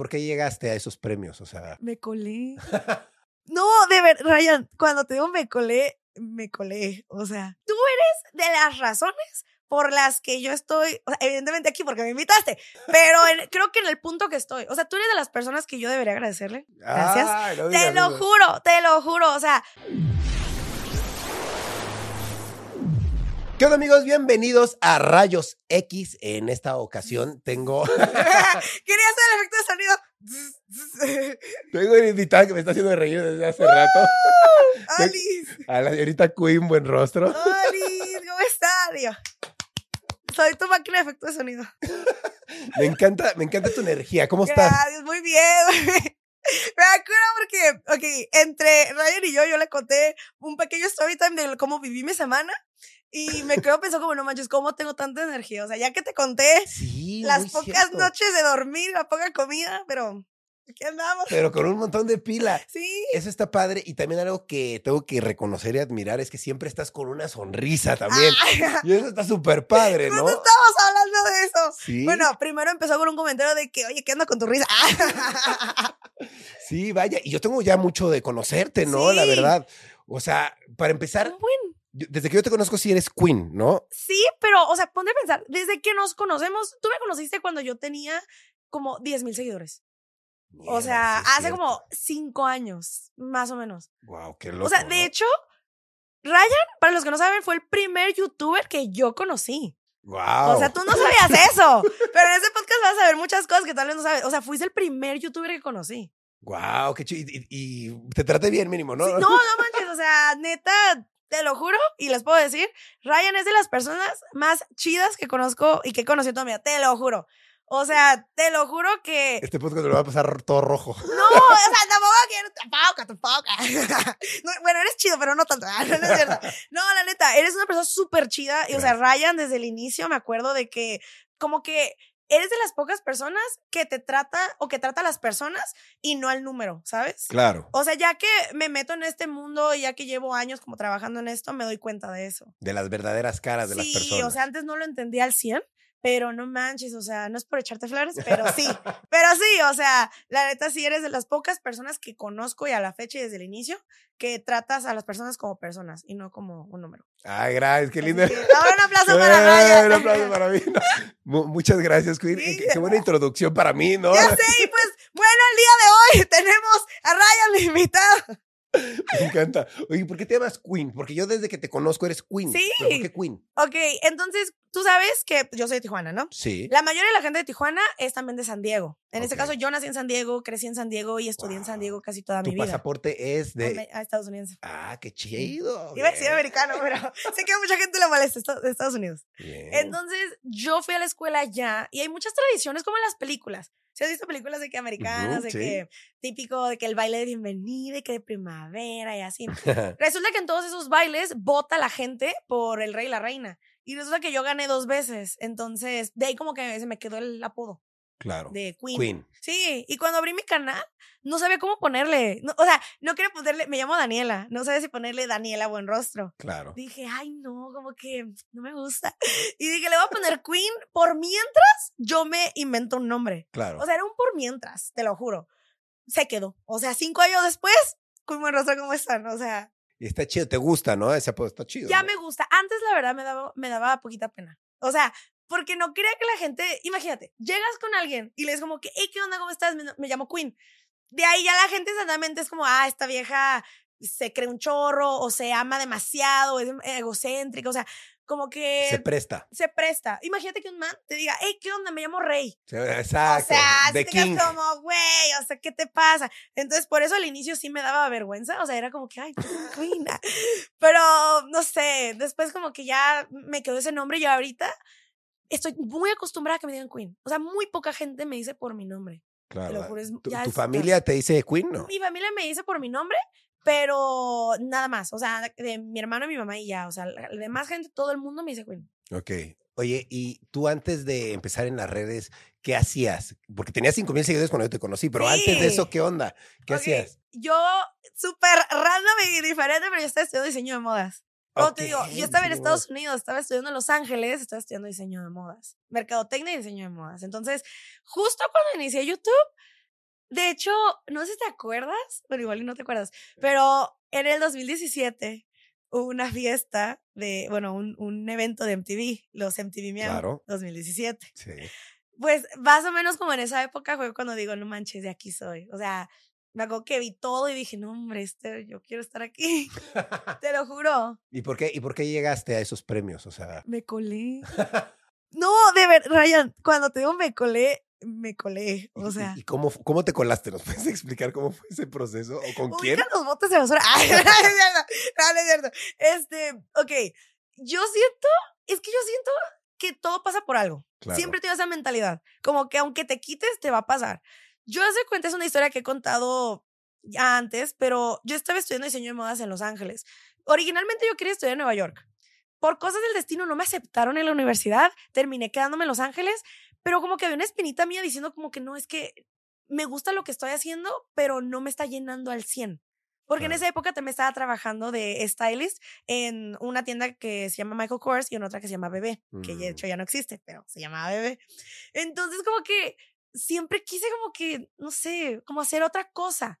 ¿por qué llegaste a esos premios? O sea, Me colé. No, de ver, Ryan, cuando te digo me colé, me colé. O sea, tú eres de las razones por las que yo estoy, o sea, evidentemente aquí porque me invitaste, pero en- creo que en el punto que estoy, o sea, tú eres de las personas que yo debería agradecerle. Gracias. Ay, no Te lo juro, te lo juro, o sea, ¿Qué onda amigos? Bienvenidos a Rayos X. En esta ocasión tengo, quería hacer el efecto de sonido. tengo una invitada que me está haciendo reír desde hace rato. Alice, A la señorita Queen, buen rostro. Alice, ¿cómo estás? Dios? Soy tu máquina de efecto de sonido. Me encanta, me encanta tu energía. ¿Cómo estás? Gracias, muy bien. Me acuerdo porque, ok, entre Ryan y yo, yo le conté un pequeño story time de cómo viví mi semana y me quedo pensando como, no manches, ¿cómo tengo tanta energía? O sea, ya que te conté Sí, las pocas cierto. noches de dormir, la poca comida, pero aquí andamos. Pero con un montón de pila. Sí, Eso está padre. Y también algo que tengo que reconocer y admirar es que siempre estás con una sonrisa también. Ay, Y eso está súper padre, ¿no? ¿Cuándo estamos hablando de eso? Sí. Bueno, primero empezó con un comentario de que, oye, ¿qué onda con tu risa? Sí, vaya. Y yo tengo ya mucho de conocerte, ¿no? La verdad. O sea, para empezar, desde que yo te conozco, sí eres Queen, ¿no? Sí, pero, o sea, ponte a pensar, desde que nos conocemos, tú me conociste cuando yo tenía como 10 mil seguidores. O sea, hace como cinco años, más o menos. Wow, qué loco. o sea, de hecho, Ryan, para los que no saben, fue el primer youtuber que yo conocí. Wow. O sea, tú no sabías eso. pero en ese podcast vas a ver muchas cosas que tal vez no sabes. O sea, fuiste el primer youtuber que conocí. Wow, qué chido. Y, y- y te traté bien, mínimo, ¿no? Sí, no, no manches, o sea, neta, te lo juro y les puedo decir, Ryan es de las personas más chidas que conozco y que he conocido toda mi vida, te lo juro. O sea, te lo juro que... Este podcast lo va a pasar todo rojo. No, o sea, tampoco quiero... Tampoco, tampoco. No, bueno, eres chido, pero no tanto. Ah, No, no es cierto. No, la neta, eres una persona súper chida. Y, o sea, Ryan, desde el inicio me acuerdo de que como que eres de las pocas personas que te trata o que trata a las personas y no al número, ¿sabes? Claro. O sea, ya que me meto en este mundo y ya que llevo años como trabajando en esto, me doy cuenta de eso. De las verdaderas caras de las sí, personas. o sea, antes no lo entendía al 100, pero no manches, o sea, no es por echarte flores, pero sí, pero sí, o sea, la neta sí eres de las pocas personas que conozco y a la fecha y desde el inicio que tratas a las personas como personas y no como un número. Ay, gracias, qué lindo. ahora un aplauso para Ryan. Un aplauso para mí. Muchas gracias, Queen. Sí. Qué, qué buena introducción para mí, ¿no? Ya sé, y pues, bueno, el día de hoy tenemos a Ryan invitado. Me encanta. Oye, ¿por qué te llamas Queen? Porque yo desde que te conozco eres Queen. Sí. ¿Pero ¿Por qué Queen? Ok, entonces, tú sabes que yo soy de Tijuana, ¿no? Sí. La mayoría de la gente de Tijuana es también de San Diego. En este caso, yo nací en San Diego, crecí en San Diego y estudié en San. Diego casi toda Tu mi vida. pasaporte es de. A Estados Unidos. Ah, qué chido. Iba a decir americano, pero sé que a mucha gente le molesta de Estados Unidos. bien. Entonces, yo fui a la escuela allá y hay muchas tradiciones como en las películas. Si has visto películas de que americanas, Ujú, de sí. que típico de que el baile de bienvenida y que de primavera y así. Resulta que en todos esos bailes vota la gente por el rey y la reina. Y resulta que yo gané dos veces. Entonces, de ahí como que se me quedó el apodo claro. de Queen. Queen. Sí, y cuando abrí mi canal, no sabía cómo ponerle. No, o sea, no quería ponerle, me llamo Daniela, no sabía si ponerle Daniela Buen Rostro. Claro. Dije, ay, no, como que no me gusta. Y dije, le voy a poner Queen por mientras yo me invento un nombre. Claro. O sea, era un por mientras, te lo juro. Se quedó. O sea, cinco años después, Queen Buen Rostro, ¿cómo están? O sea, y está chido, te gusta, ¿no? Ese apodo está chido. ya ¿no? me gusta. Antes, la verdad, me daba, me daba poquita pena. O sea, porque no quería que la gente, imagínate, llegas con alguien y le es como que, hey, ¿qué onda? ¿Cómo estás? Me, me llamo Queen. De ahí ya la gente instantáneamente es como, ah, esta vieja se cree un chorro o se ama demasiado, es egocéntrica, o sea, como que Se se, presta. presta. Imagínate que un man te diga, hey, ¿qué onda? Me llamo Rey. Exacto. O sea, The King. como, güey, o sea, ¿qué te pasa? Entonces, por eso al inicio sí me daba vergüenza, o sea, era como que, ay, Queen. Pero, no sé, después como que ya me quedó ese nombre y ahorita estoy muy acostumbrada a que me digan Queen. O sea, muy poca gente me dice por mi nombre. Claro. juro, es- ¿Tu, tu familia te dice Queen, no? Mi familia me dice por mi nombre, pero nada más. O sea, de mi hermano y mi mamá y ya. O sea, la demás gente, todo el mundo me dice Queen. Ok. Oye, y tú antes de empezar en las redes, ¿qué hacías? Porque tenías 5 mil seguidores cuando yo te conocí, pero antes de eso. ¿qué onda? ¿Qué hacías? Yo, súper random y diferente, pero yo estaba estudiando diseño de modas. Como te digo, yo estaba en Estados Unidos, estaba estudiando en Los Ángeles, estaba estudiando diseño de modas, mercadotecnia y diseño de modas. Entonces, justo cuando inicié YouTube, De hecho, no sé si te acuerdas, bueno, igual no te acuerdas, pero en el 2017 hubo una fiesta de, bueno, un, un evento de MTV, los MTV Miau Claro. 2017. Sí. Pues más o menos como en esa época fue cuando digo, no manches, de aquí soy. O sea, me acuerdo que vi todo y dije, no, hombre, este, yo quiero estar aquí. Te lo juro. ¿Y por qué, y por qué llegaste a esos premios? O sea, Me colé. No, de ver, Ryan, cuando te digo me colé, me colé. O ¿y- sea, ¿y cómo, cómo te colaste? ¿Nos puedes explicar cómo fue ese proceso? ¿O con quién? los botes de basura. Ay, no, no. No, no es cierto. Este, ok. Yo siento, es que yo siento que todo pasa por algo. Claro. Siempre tengo esa mentalidad. Como que aunque te quites, te va a pasar. Yo hace cuenta, es una historia que he contado ya antes, pero yo estaba estudiando diseño de modas en Los Ángeles. Originalmente yo quería estudiar en Nueva York. Por cosas del destino no me aceptaron en la universidad, terminé quedándome en Los Ángeles, pero como que había una espinita mía diciendo como que no, es que me gusta lo que estoy haciendo, pero no me está llenando al 100. Porque en esa época también estaba trabajando de stylist en una tienda que se llama Michael Kors y en otra que se llama Bebé, que de Mm. hecho ya no existe, pero se llamaba Bebé. Entonces como que siempre quise como que, no sé, como hacer otra cosa.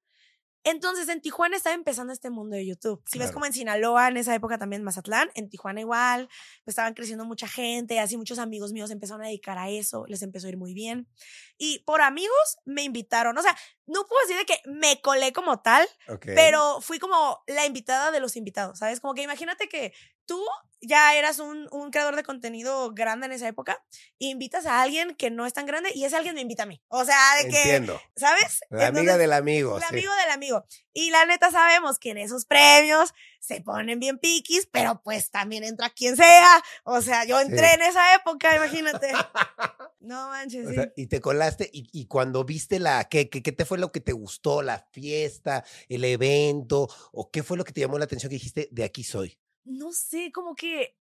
Entonces en Tijuana estaba empezando este mundo de YouTube. Si ves como en Sinaloa, en esa época también Mazatlán, en Tijuana igual, pues estaban creciendo mucha gente, así muchos amigos míos empezaron a dedicar a eso, les empezó a ir muy bien. Y por amigos me invitaron, o sea, no puedo decir de que me colé como tal, pero fui como la invitada de los invitados, ¿sabes? Como que imagínate que tú ya eras un, un creador de contenido grande en esa época, e invitas a alguien que no es tan grande y ese alguien me invita a mí. O sea, de que, Entiendo. ¿sabes? La amiga del amigo. el sí. amigo del amigo. Y la neta sabemos que en esos premios se ponen bien piquis, pero pues también entra quien sea. O sea, yo entré Sí. en esa época, imagínate. No manches, O sí. sea, y te colaste, y, y cuando viste la, ¿qué, qué, qué te fue lo que te gustó? ¿La fiesta, el evento? ¿O qué fue lo que te llamó la atención que dijiste, de aquí soy? no sé, como que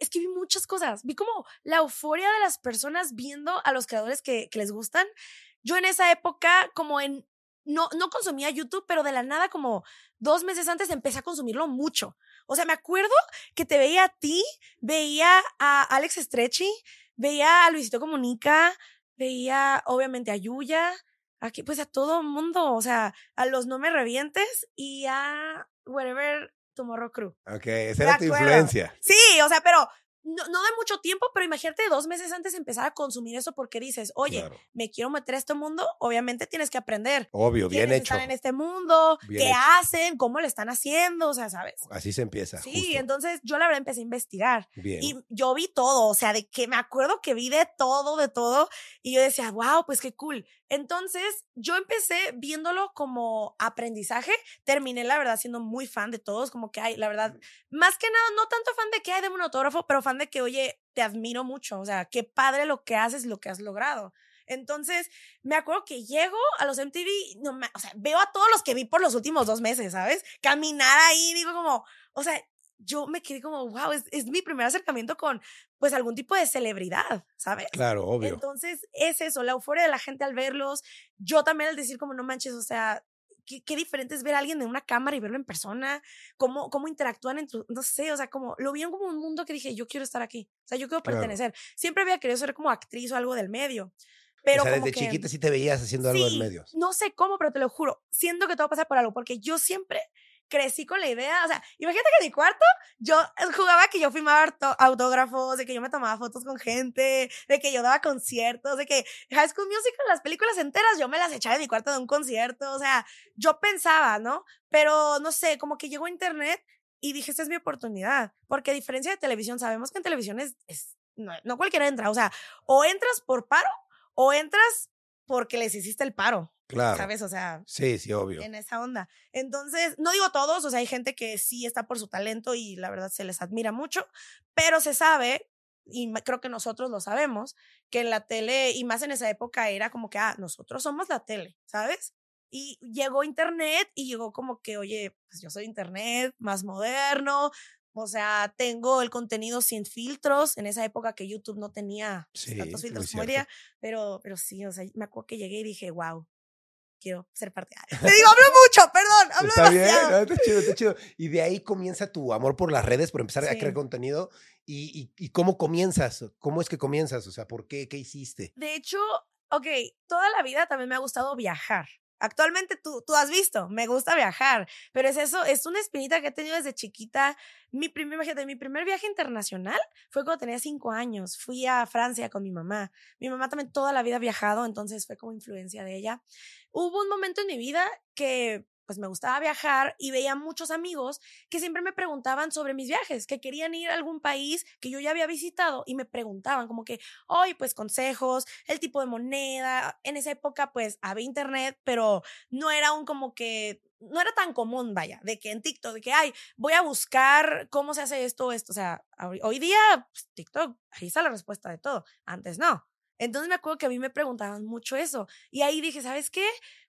es que vi muchas cosas. Vi como la euforia de las personas viendo a los creadores que, que les gustan. Yo en esa época, como en, no, no consumía YouTube, pero de la nada, como dos meses antes, empecé a consumirlo mucho. O sea, me acuerdo que te veía a ti, veía a Alex Stretchy, veía a Luisito Comunica, veía obviamente a Yuya, aquí pues a todo mundo, o sea, a los No Me Revientes y a Wherever Tomorrow Crew. Ok, esa era tu acuerdo. influencia. Sí, o sea, pero no, no de mucho tiempo, pero imagínate dos meses antes empezar a consumir eso porque dices, oye, Claro. me quiero meter a este mundo, obviamente tienes que aprender. Obvio, bien Tienes hecho. estar en este mundo, Bien qué hecho. hacen, cómo lo están haciendo, o sea, ¿sabes? Así se empieza. Sí, justo. entonces yo la verdad empecé a investigar Bien. y yo vi todo, o sea, de que me acuerdo que vi de todo, de todo, y yo decía, wow, pues qué cool. Entonces yo empecé viéndolo como aprendizaje, terminé la verdad siendo muy fan de todos, como que hay, la verdad, más que nada, no tanto fan de que hay de un autógrafo, pero fan de que, oye, te admiro mucho, o sea, qué padre lo que haces, lo que has logrado. Entonces, me acuerdo que llego a los MTV, no me- o sea, veo a todos los que vi por los últimos dos meses, ¿sabes? Caminar ahí, digo como, o sea, yo me quedé como, wow, es, es mi primer acercamiento con, pues, algún tipo de celebridad, ¿sabes? Claro, obvio. Entonces, es eso, la euforia de la gente al verlos. Yo también al decir como, no manches, o sea, qué, qué diferente es ver a alguien de una cámara y verlo en persona, cómo, cómo interactúan en tu, no sé, o sea, como, lo vi como un mundo que dije, yo quiero estar aquí, o sea, yo quiero Claro. pertenecer. Siempre había querido ser como actriz o algo del medio. Pero o sea, como desde que- chiquita sí te veías haciendo algo en Sí, medios. No sé cómo, pero te lo juro. Siento que todo pasa por algo, porque yo siempre crecí con la idea, o sea, imagínate que en mi cuarto yo jugaba que yo firmaba autógrafos, de que yo me tomaba fotos con gente, de que yo daba conciertos, de que High School Musical, las películas enteras, yo me las echaba en mi cuarto de un concierto, o sea, yo pensaba, ¿no? Pero no sé, como que llegó internet y dije, esta es mi oportunidad, porque a diferencia de televisión, sabemos que en televisión es, no cualquiera entra, o sea, o entras por paro o entras porque les hiciste el paro, Claro. ¿sabes? O sea, Sí, sí, obvio. en esa onda. Entonces, no digo todos, o sea, hay gente que sí está por su talento y la verdad se les admira mucho, pero se sabe, y creo que nosotros lo sabemos, que en la tele, y más en esa época, era como que, ah, nosotros somos la tele, ¿sabes? Y llegó Internet y llegó como que, oye, pues yo soy Internet, más moderno, o sea, tengo el contenido sin filtros, en esa época que YouTube no tenía pues, Sí, tantos filtros como día, pero, pero sí, o sea, me acuerdo que llegué y dije, wow, quiero ser parte de Te digo, hablo mucho, perdón, hablo Está bien, demasiado. no, está chido, está chido. Y de ahí comienza tu amor por las redes, por empezar a Sí. crear contenido. Y, y, y cómo comienzas? ¿Cómo es que comienzas? O sea, ¿por qué? ¿Qué hiciste? De hecho, ok, toda la vida también me ha gustado viajar. Actualmente tú, tú has visto, me gusta viajar, pero es eso, es una espinita que he tenido desde chiquita. Mi primer, imagínate, mi primer viaje internacional fue cuando tenía cinco años. Fui a Francia con mi mamá. Mi mamá también toda la vida ha viajado, entonces fue como influencia de ella. Hubo un momento en mi vida que pues me gustaba viajar y veía muchos amigos que siempre me preguntaban sobre mis viajes, que querían ir a algún país que yo ya había visitado y me preguntaban como que, hoy pues consejos, el tipo de moneda. En esa época pues había internet, pero no era un como que no era tan común, vaya, de que en TikTok, de que, ay, voy a buscar cómo se hace esto, esto. O sea, hoy día, pues, TikTok, ahí está la respuesta de todo. Antes no. Entonces me acuerdo que a mí me preguntaban mucho eso. Y ahí dije, ¿sabes qué?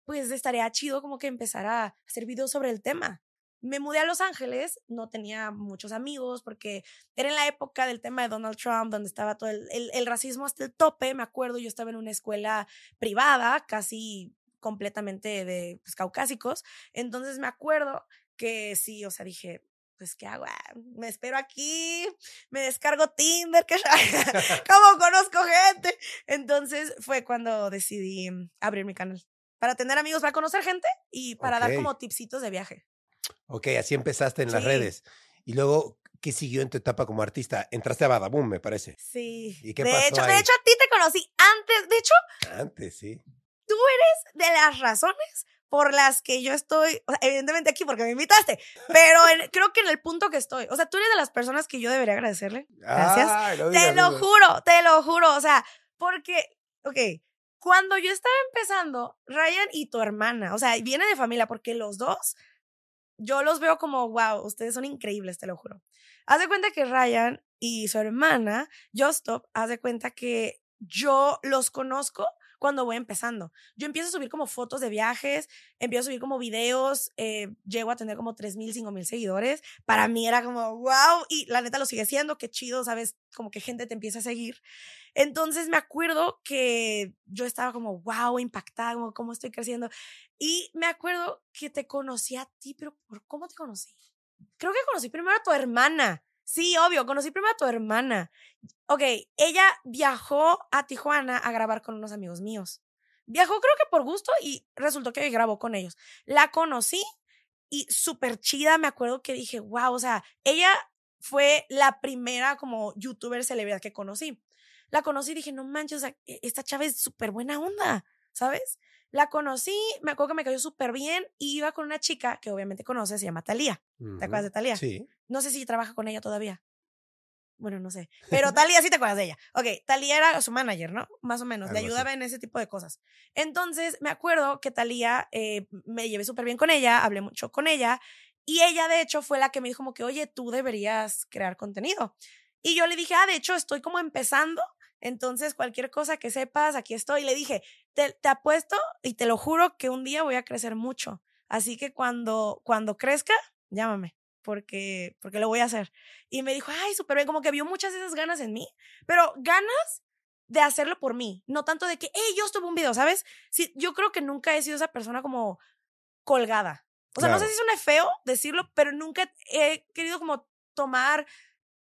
Pues estaría chido como que empezar a hacer videos sobre el tema. Me mudé a Los Ángeles, no tenía muchos amigos porque era en la época del tema de Donald Trump, donde estaba todo el, el, racismo hasta el tope. Me acuerdo, yo estaba en una escuela privada, casi completamente de pues, caucásicos. Entonces me acuerdo que sí, o sea, dije, pues, ¿qué hago? Ah, me espero aquí, me descargo Tinder, que ¿cómo conozco gente? Entonces fue cuando decidí abrir mi canal para tener amigos, para conocer gente y para dar como tipsitos de viaje. Ok, así empezaste en las redes. Y luego, ¿qué siguió en tu etapa como artista? Entraste a Badaboom, me parece. Sí. ¿Y qué de pasó hecho, de hecho, a ti te conocí antes. De hecho, antes, sí. Tú eres de las razones por las que yo estoy, evidentemente aquí porque me invitaste, pero creo que en el punto que estoy, o sea, tú eres de las personas que yo debería agradecerle. Gracias. te lo juro, te lo juro, o sea, porque, ok, cuando yo estaba empezando, Ryan y tu hermana, o sea, viene de familia porque los dos, yo los veo como, wow, ustedes son increíbles, te lo juro. Haz de cuenta que Ryan y su hermana, Justop, haz de cuenta que yo los conozco cuando voy empezando. Yo empiezo a subir como fotos de viajes, empiezo a subir como videos, eh, llego a tener como 3 mil, 5 mil seguidores. Para mí era como, wow, y la neta lo sigue siendo, qué chido, ¿sabes? Como que gente te empieza a seguir. Entonces me acuerdo que yo estaba como, wow, impactada, como cómo estoy creciendo. Y me acuerdo que te conocí a ti, pero ¿por cómo te conocí? Creo que conocí primero a tu hermana. Sí, obvio, conocí primero a tu hermana. Ok, ella viajó a Tijuana a grabar con unos amigos míos. Viajó creo que por gusto y resultó que grabó con ellos. La conocí y súper chida, me acuerdo que dije, wow, o sea, ella fue la primera como youtuber celebridad que conocí. La conocí y dije, no manches, e-, esta chava es súper buena onda, ¿sabes? La conocí, me acuerdo que me cayó súper bien y iba con una chica que obviamente conoces, se llama Talía. ¿Te acuerdas de Talía? Sí. No sé si trabaja con ella todavía. Bueno, no sé. Pero Talía sí te acuerdas de ella. Ok, Talía era su manager, ¿no? Más o menos. le ayudaba en ese tipo de cosas. Entonces, me acuerdo que Talía eh, me llevé súper bien con ella, hablé mucho con ella. Y ella, de hecho, fue la que me dijo como que, oye, tú deberías crear contenido. Y yo le dije, ah, de hecho, estoy como empezando entonces, cualquier cosa que sepas, aquí estoy. Le dije, te, te, apuesto y te lo juro que un día voy a crecer mucho. Así que cuando, cuando crezca, llámame, porque, porque lo voy a hacer. Y me dijo, ay, súper bien, como que vio muchas de esas ganas en mí, pero ganas de hacerlo por mí, no tanto de que, hey, yo estuve un video, ¿sabes? Sí, yo creo que nunca he sido esa persona como colgada. O sea, no sé si suena feo decirlo, pero nunca he querido como tomar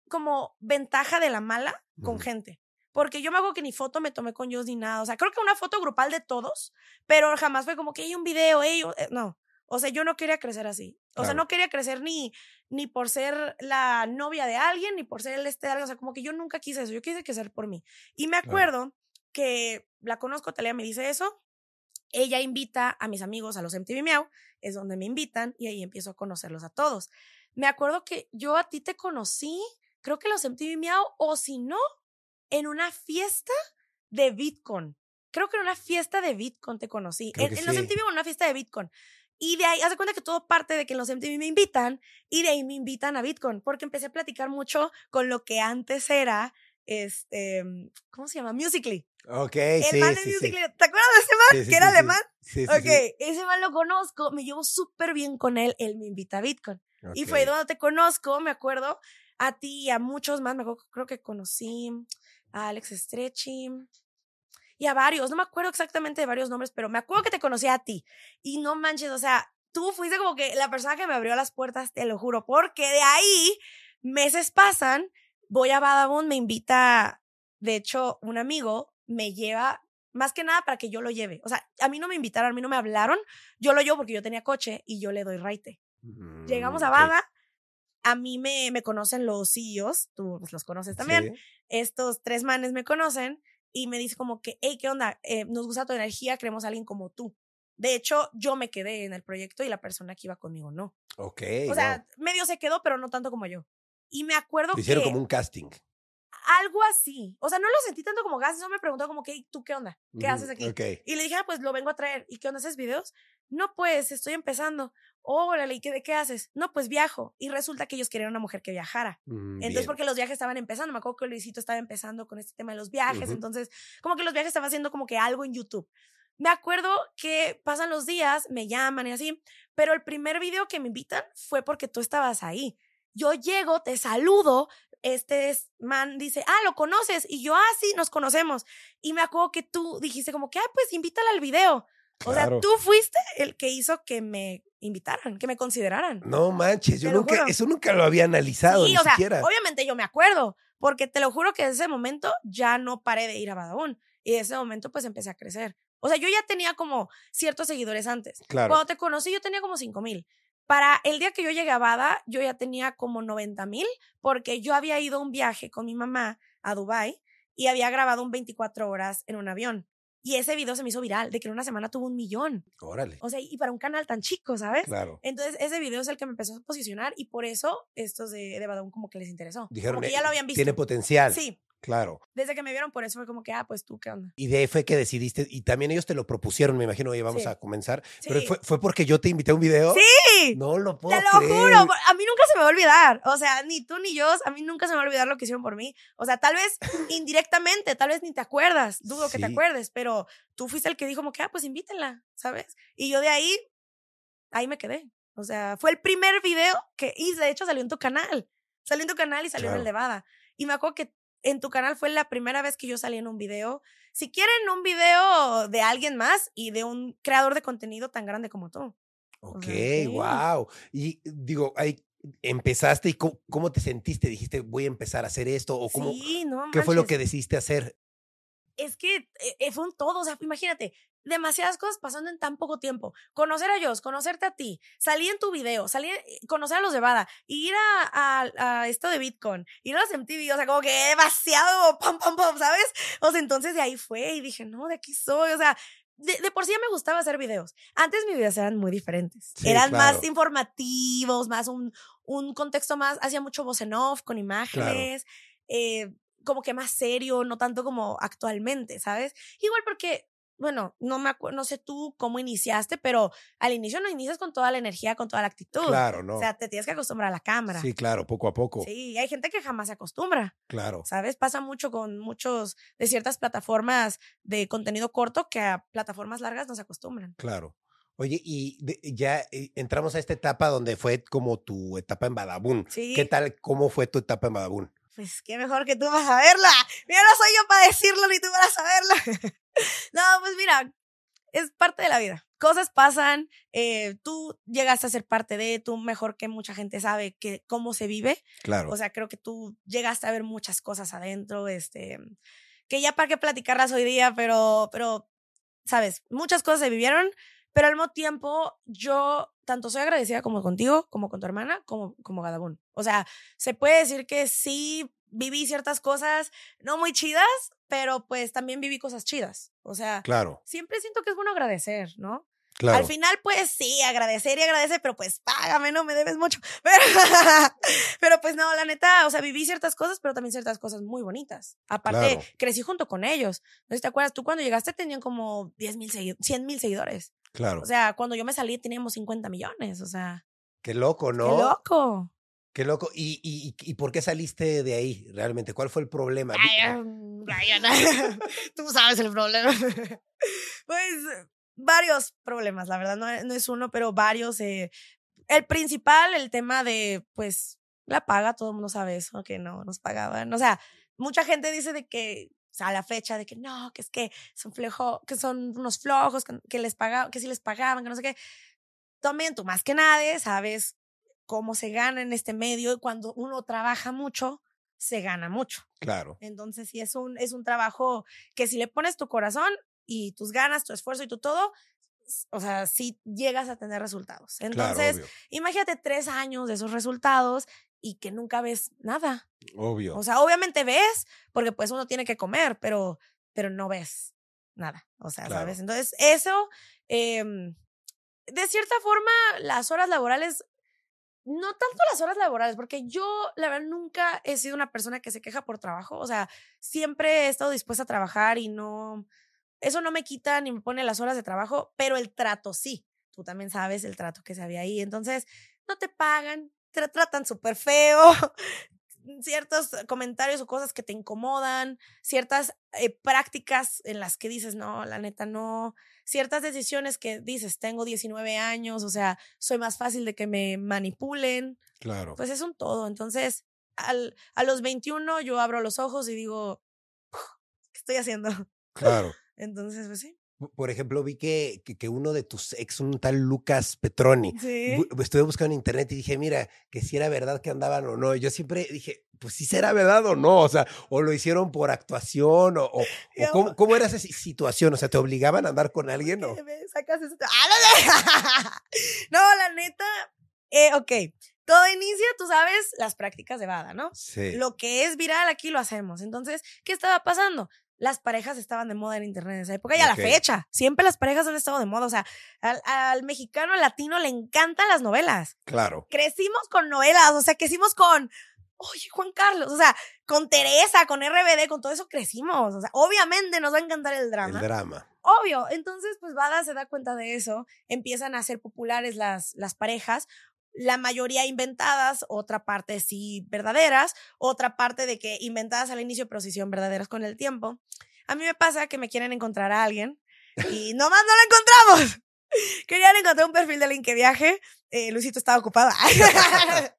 como ventaja de la mala con gente. Porque yo me hago que ni foto me tomé con ellos ni nada. O sea, creo que una foto grupal de todos, pero jamás fue como que hay un video, ellos. Eh, no. O sea, yo no quería crecer así. O sea, no quería crecer ni, ni por ser la novia de alguien, ni por ser el este de alguien. O sea, como que yo nunca quise eso. Yo quise crecer por mí. Y me acuerdo que la conozco, Talia me dice eso. Ella invita a mis amigos a los MTV Miau, es donde me invitan y ahí empiezo a conocerlos a todos. Me acuerdo que yo a ti te conocí, creo que los MTV Miau, o si no, en una fiesta de Bitcoin. Creo que en una fiesta de Bitcoin te conocí. En, los MTV, en una fiesta de Bitcoin. Y de ahí, haz de cuenta que todo parte de que en los MTV me invitan y de ahí me invitan a Bitcoin, porque empecé a platicar mucho con lo que antes era, este, ¿cómo se llama? Musically. Ok, el sí, man de sí, Musically. ¿Te acuerdas de ese man? que era alemán. Sí, sí, ok, ese man lo conozco, me llevo súper bien con él, él me invita a Bitcoin. Y fue donde te conozco, me acuerdo, a ti y a muchos más, me acuerdo, creo que conocí a Alex Stretchy y a varios, no me acuerdo exactamente de varios nombres, pero me acuerdo que te conocí a ti. Y no manches, o sea, tú fuiste como que la persona que me abrió las puertas, te lo juro, porque de ahí meses pasan, voy a Badabun, me invita, de hecho, un amigo me lleva Más que nada para que yo lo lleve. O sea, a mí no me invitaron, a mí no me hablaron. Yo lo llevo porque yo tenía coche y yo le doy raite. Llegamos Mm, a. Bada. A mí me, me conocen los CEOs, tú pues, los conoces también. Sí. Estos tres manes me conocen y me dice como que, hey, ¿qué onda? Eh, nos gusta tu energía, queremos a alguien como tú. De hecho, yo me quedé en el proyecto y la persona que iba conmigo no. Ok. O sea, medio se quedó, pero no tanto como yo. Y me acuerdo. Te hicieron que como un casting. algo así. O sea, no lo sentí tanto como gas, eso me preguntó como que, "Hey, ¿tú qué onda? ¿Qué haces aquí? Ok. Y le dije, ah, pues lo vengo a traer. ¿Y qué onda haces videos? No, pues estoy empezando. Órale, ¿y qué, qué haces? No, pues viajo. Y resulta que ellos querían una mujer que viajara. Mm, Entonces, bien. porque los viajes estaban empezando, me acuerdo que Luisito estaba empezando con este tema de los viajes, entonces, como que los viajes estaba haciendo como que algo en YouTube. Me acuerdo que pasan los días, me llaman y así, pero el primer video que me invitan fue porque tú estabas ahí. Yo llego, te saludo, este es- man dice, ah, ¿lo conoces? Y yo, ah, sí, nos conocemos. Y me acuerdo que tú dijiste como que, ah, pues invítala al video. O sea, tú fuiste el que hizo que me invitaran, que me consideraran. No manches, yo Te nunca, eso nunca lo había analizado, Sí, ni o sea, siquiera. obviamente yo me acuerdo, porque te lo juro que desde ese momento ya no paré de ir a Badabun. Y desde ese momento pues empecé a crecer. O sea, yo ya tenía como ciertos seguidores antes. Claro. Cuando te conocí yo tenía como 5 mil. Para el día que yo llegué a Bada, yo ya tenía como 90 mil, porque yo había ido a un viaje con mi mamá a Dubai y había grabado un 24 horas en un avión. Y ese video se me hizo viral, de que en una semana tuvo un millón. Órale. O sea, y para un canal tan chico, ¿sabes? Claro. Entonces, ese video es el que me empezó a posicionar y por eso estos de, de Badabun como que les interesó. Dijeron, como que "Eh, ya lo habían visto. Tiene potencial. Sí, Claro. desde que me vieron por eso fue como que, ah, pues tú, ¿qué onda? Y de ahí fue que decidiste, y también ellos te lo propusieron, me imagino, oye, vamos Sí. a comenzar. Pero Sí. fue, fue porque yo te invité a un video. ¡Sí! No lo puedo Te lo creer. juro, a mí nunca se me va a olvidar. O sea, ni tú ni yo, a mí nunca se me va a olvidar lo que hicieron por mí. O sea, tal vez indirectamente, tal vez ni te acuerdas, dudo que te acuerdes, pero tú fuiste el que dijo como que, ah, pues invítenla, ¿sabes? Y yo de ahí, ahí me quedé. O sea, fue el primer video que hice, de hecho salió en tu canal. Salió en tu canal y salió en el. Y me acuerdo que en tu canal fue la primera vez que yo salí en un video. Si quieren un video de alguien más y de un creador de contenido tan grande como tú. Ok, sí. wow. Y digo, ahí empezaste y cómo, cómo te sentiste? Dijiste, voy a empezar a hacer esto o cómo, sí, no qué fue lo que decidiste hacer. es que eh, eh, fue un todo, o sea, imagínate, demasiadas cosas pasando en tan poco tiempo. Conocer a ellos, conocerte a ti, salir en tu video, salir, eh, conocer a los de Bada, ir a, a- a esto de Bitcoin, ir a los MTV, o sea, como que demasiado, pam, pam, pam, ¿sabes? O sea, entonces de ahí fue y dije, no, de aquí soy, o sea, de, de por sí ya me gustaba hacer videos. Antes mis videos eran muy diferentes. Sí, eran claro. más informativos, más un, un contexto más, hacía mucho voz en off, con imágenes, eh, como que más serio, no tanto como actualmente, ¿sabes? Igual porque, bueno, no me acuerdo, no sé tú cómo iniciaste, pero al inicio no inicias con toda la energía, con toda la actitud. Claro, ¿no? O sea, te tienes que acostumbrar a la cámara. sí, claro, poco a poco. Sí, hay gente que jamás se acostumbra, Claro. ¿sabes? Pasa mucho con muchos de ciertas plataformas de contenido corto que a plataformas largas no se acostumbran. Claro. Oye, y de- ya eh, entramos a esta etapa donde fue como tu etapa en Badabun. Sí. ¿Qué tal? ¿Cómo fue tu etapa en Badabun? Pues qué mejor que tú vas a verla. Mira, no soy yo para decirlo ni tú para saberla. no, pues mira, es parte de la vida. Cosas pasan, eh, tú llegaste a ser parte de, tú mejor que mucha gente sabe que cómo se vive. Claro. O sea, creo que tú llegaste a ver muchas cosas adentro, este, que ya para qué platicarlas hoy día, pero, pero, sabes, muchas cosas se vivieron, pero al mismo tiempo yo tanto soy agradecida como contigo, como con tu hermana, como, como Gadabun. O sea, se puede decir que sí viví ciertas cosas no muy chidas, pero pues también viví cosas chidas. O sea, claro, siempre siento que es bueno agradecer, ¿no? claro. Al final, pues sí, agradecer y agradecer, pero pues págame, no me debes mucho. Pero, pero pues no, la neta, o sea, viví ciertas cosas, pero también ciertas cosas muy bonitas. Aparte, Claro. crecí junto con ellos. No sé si te acuerdas, tú cuando llegaste tenían como 10 mil, 100 mil seguidores. claro. O sea, cuando yo me salí teníamos 50 millones. O sea, Qué loco, ¿no? qué loco. Qué loco. ¿Y, y, y por qué saliste de ahí realmente? ¿Cuál fue el problema? Vi- Ay, mm, Brian, tú sabes el problema. pues varios problemas, la verdad, no, no es uno, pero varios. eh, el principal, el tema de, pues, la paga, todo el mundo sabe eso, que no nos pagaban. O sea, mucha gente dice de que, a la fecha, de que no, que es que son flejo, que son unos flojos, que, que les pagaban, que sí les pagaban, que no sé qué. También tú más que nadie sabes cómo se gana en este medio y cuando uno trabaja mucho, se gana mucho. Claro. Entonces, sí, es un, es un trabajo que si le pones tu corazón y tus ganas, tu esfuerzo y tu todo, o sea, sí llegas a tener resultados. Entonces, claro, imagínate tres años de esos resultados y que nunca ves nada. Obvio. O sea, obviamente ves, porque pues uno tiene que comer, pero, pero no ves nada. O sea, Claro. ¿sabes? Entonces, eso, em, de cierta forma, las horas laborales, no tanto las horas laborales, porque yo, la verdad, nunca he sido una persona que se queja por trabajo. O sea, siempre he estado dispuesta a trabajar y no, eso no me quita ni me pone las horas de trabajo, pero el trato sí. Tú también sabes el trato que se había ahí. Entonces, no te pagan, te tratan súper feo, ciertos comentarios o cosas que te incomodan, ciertas eh, prácticas en las que dices, no, la neta no, ciertas decisiones que dices, tengo 19 años, o sea, soy más fácil de que me manipulen, Claro. pues es un todo. Entonces, al, a los 21 yo abro los ojos y digo, ¿qué estoy haciendo? Claro. Entonces, pues sí. Por ejemplo, vi que, que, que uno de tus ex, un tal Lucas Petroni, Sí. bu- estuve buscando en internet y dije, mira, que si era verdad que andaban o no. Yo siempre dije, pues si será verdad o no. O sea, o lo hicieron por actuación o, o- cómo, cómo era esa si- situación. O sea, ¿te obligaban a andar con alguien o? ¿Qué me sacas? ¡Ah, no, no, la neta, eh, ok. Todo inicia, tú sabes, las prácticas de Bada, ¿no? Sí. Lo que es viral aquí lo hacemos. Entonces, ¿qué estaba pasando? Las parejas estaban de moda en internet en esa época y a la fecha. Siempre las parejas han estado de moda. O sea, al, al mexicano, al latino le encantan las novelas. Claro. Crecimos con novelas, o sea, crecimos con, oye, Juan Carlos, o sea, con Teresa, con RBD, con todo eso crecimos. O sea, obviamente nos va a encantar el drama. El drama. Obvio. Entonces, pues Bada se da cuenta de eso, empiezan a ser populares las, las parejas, la mayoría inventadas, otra parte sí verdaderas, otra parte de que inventadas al inicio, pero sí son verdaderas con el tiempo. A mí me pasa que me quieren encontrar a alguien y nomás no lo encontramos. Querían encontrar un perfil de alguien que viaje. Eh, Luisito estaba ocupado.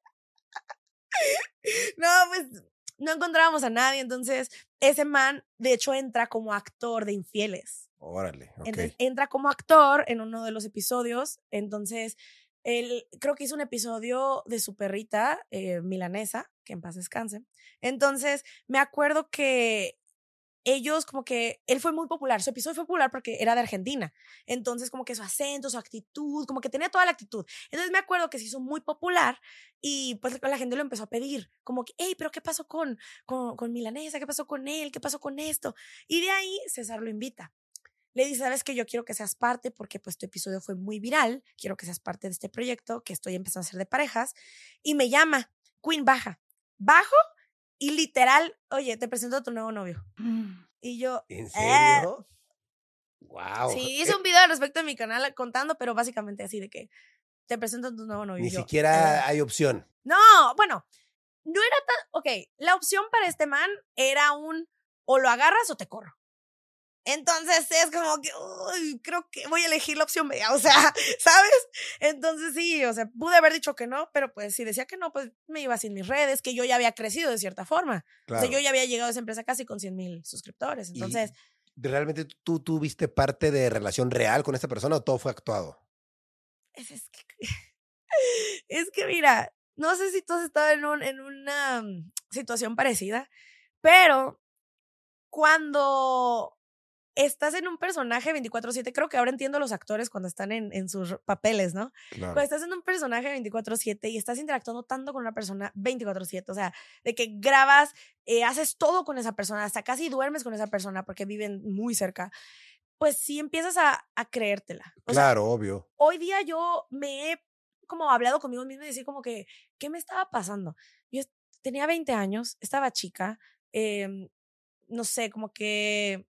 no, pues no encontrábamos a nadie. Entonces, ese man, de hecho, entra como actor de infieles. Órale. Entonces, entra como actor en uno de los episodios. Entonces, él creo que hizo un episodio de su perrita eh, milanesa, que en paz descanse. Entonces, me acuerdo que ellos como que él fue muy popular, su episodio fue popular porque era de Argentina. Entonces, como que su acento, su actitud, como que tenía toda la actitud. Entonces, me acuerdo que se hizo muy popular y pues la gente lo empezó a pedir, como que, hey, pero ¿qué pasó con, con, con Milanesa? ¿Qué pasó con él? ¿Qué pasó con esto? Y de ahí César lo invita le dice, sabes que yo quiero que seas parte porque pues tu episodio fue muy viral, quiero que seas parte de este proyecto que estoy empezando a hacer de parejas y me llama, Queen baja, bajo y literal, oye, te presento a tu nuevo novio. Y yo, ¿En "Eh". serio? Wow. sí, hice un video al respecto de mi canal contando, pero básicamente así de que te presento a tu nuevo novio. Ni yo, siquiera "Eh". hay opción. No, bueno, no era tan, ok, la opción para este man era un o lo agarras o te corro. Entonces es como que, uy, creo que voy a elegir la opción B, o sea, ¿sabes? Entonces sí, o sea, pude haber dicho que no, pero pues si decía que no, pues me iba sin mis redes, que yo ya había crecido de cierta forma. Claro. O sea, yo ya había llegado a esa empresa casi con 100 mil suscriptores. Entonces, ¿Realmente tú tuviste parte de relación real con esta persona o todo fue actuado? es, es que, es que mira, no sé si tú has estado en, un, en una mm, situación parecida, pero cuando estás en un personaje 24/7, creo que ahora entiendo a los actores cuando están en, en sus papeles, ¿no? Claro. Cuando estás en un personaje 24/7 y estás interactuando tanto con una persona 24/7, o sea, de que grabas, eh, haces todo con esa persona, hasta casi duermes con esa persona porque viven muy cerca, pues sí empiezas a, a creértela. O sea, claro, obvio. hoy día yo me he como hablado conmigo misma y decir como que, ¿qué me estaba pasando? Yo tenía 20 años, estaba chica, em, no sé, como que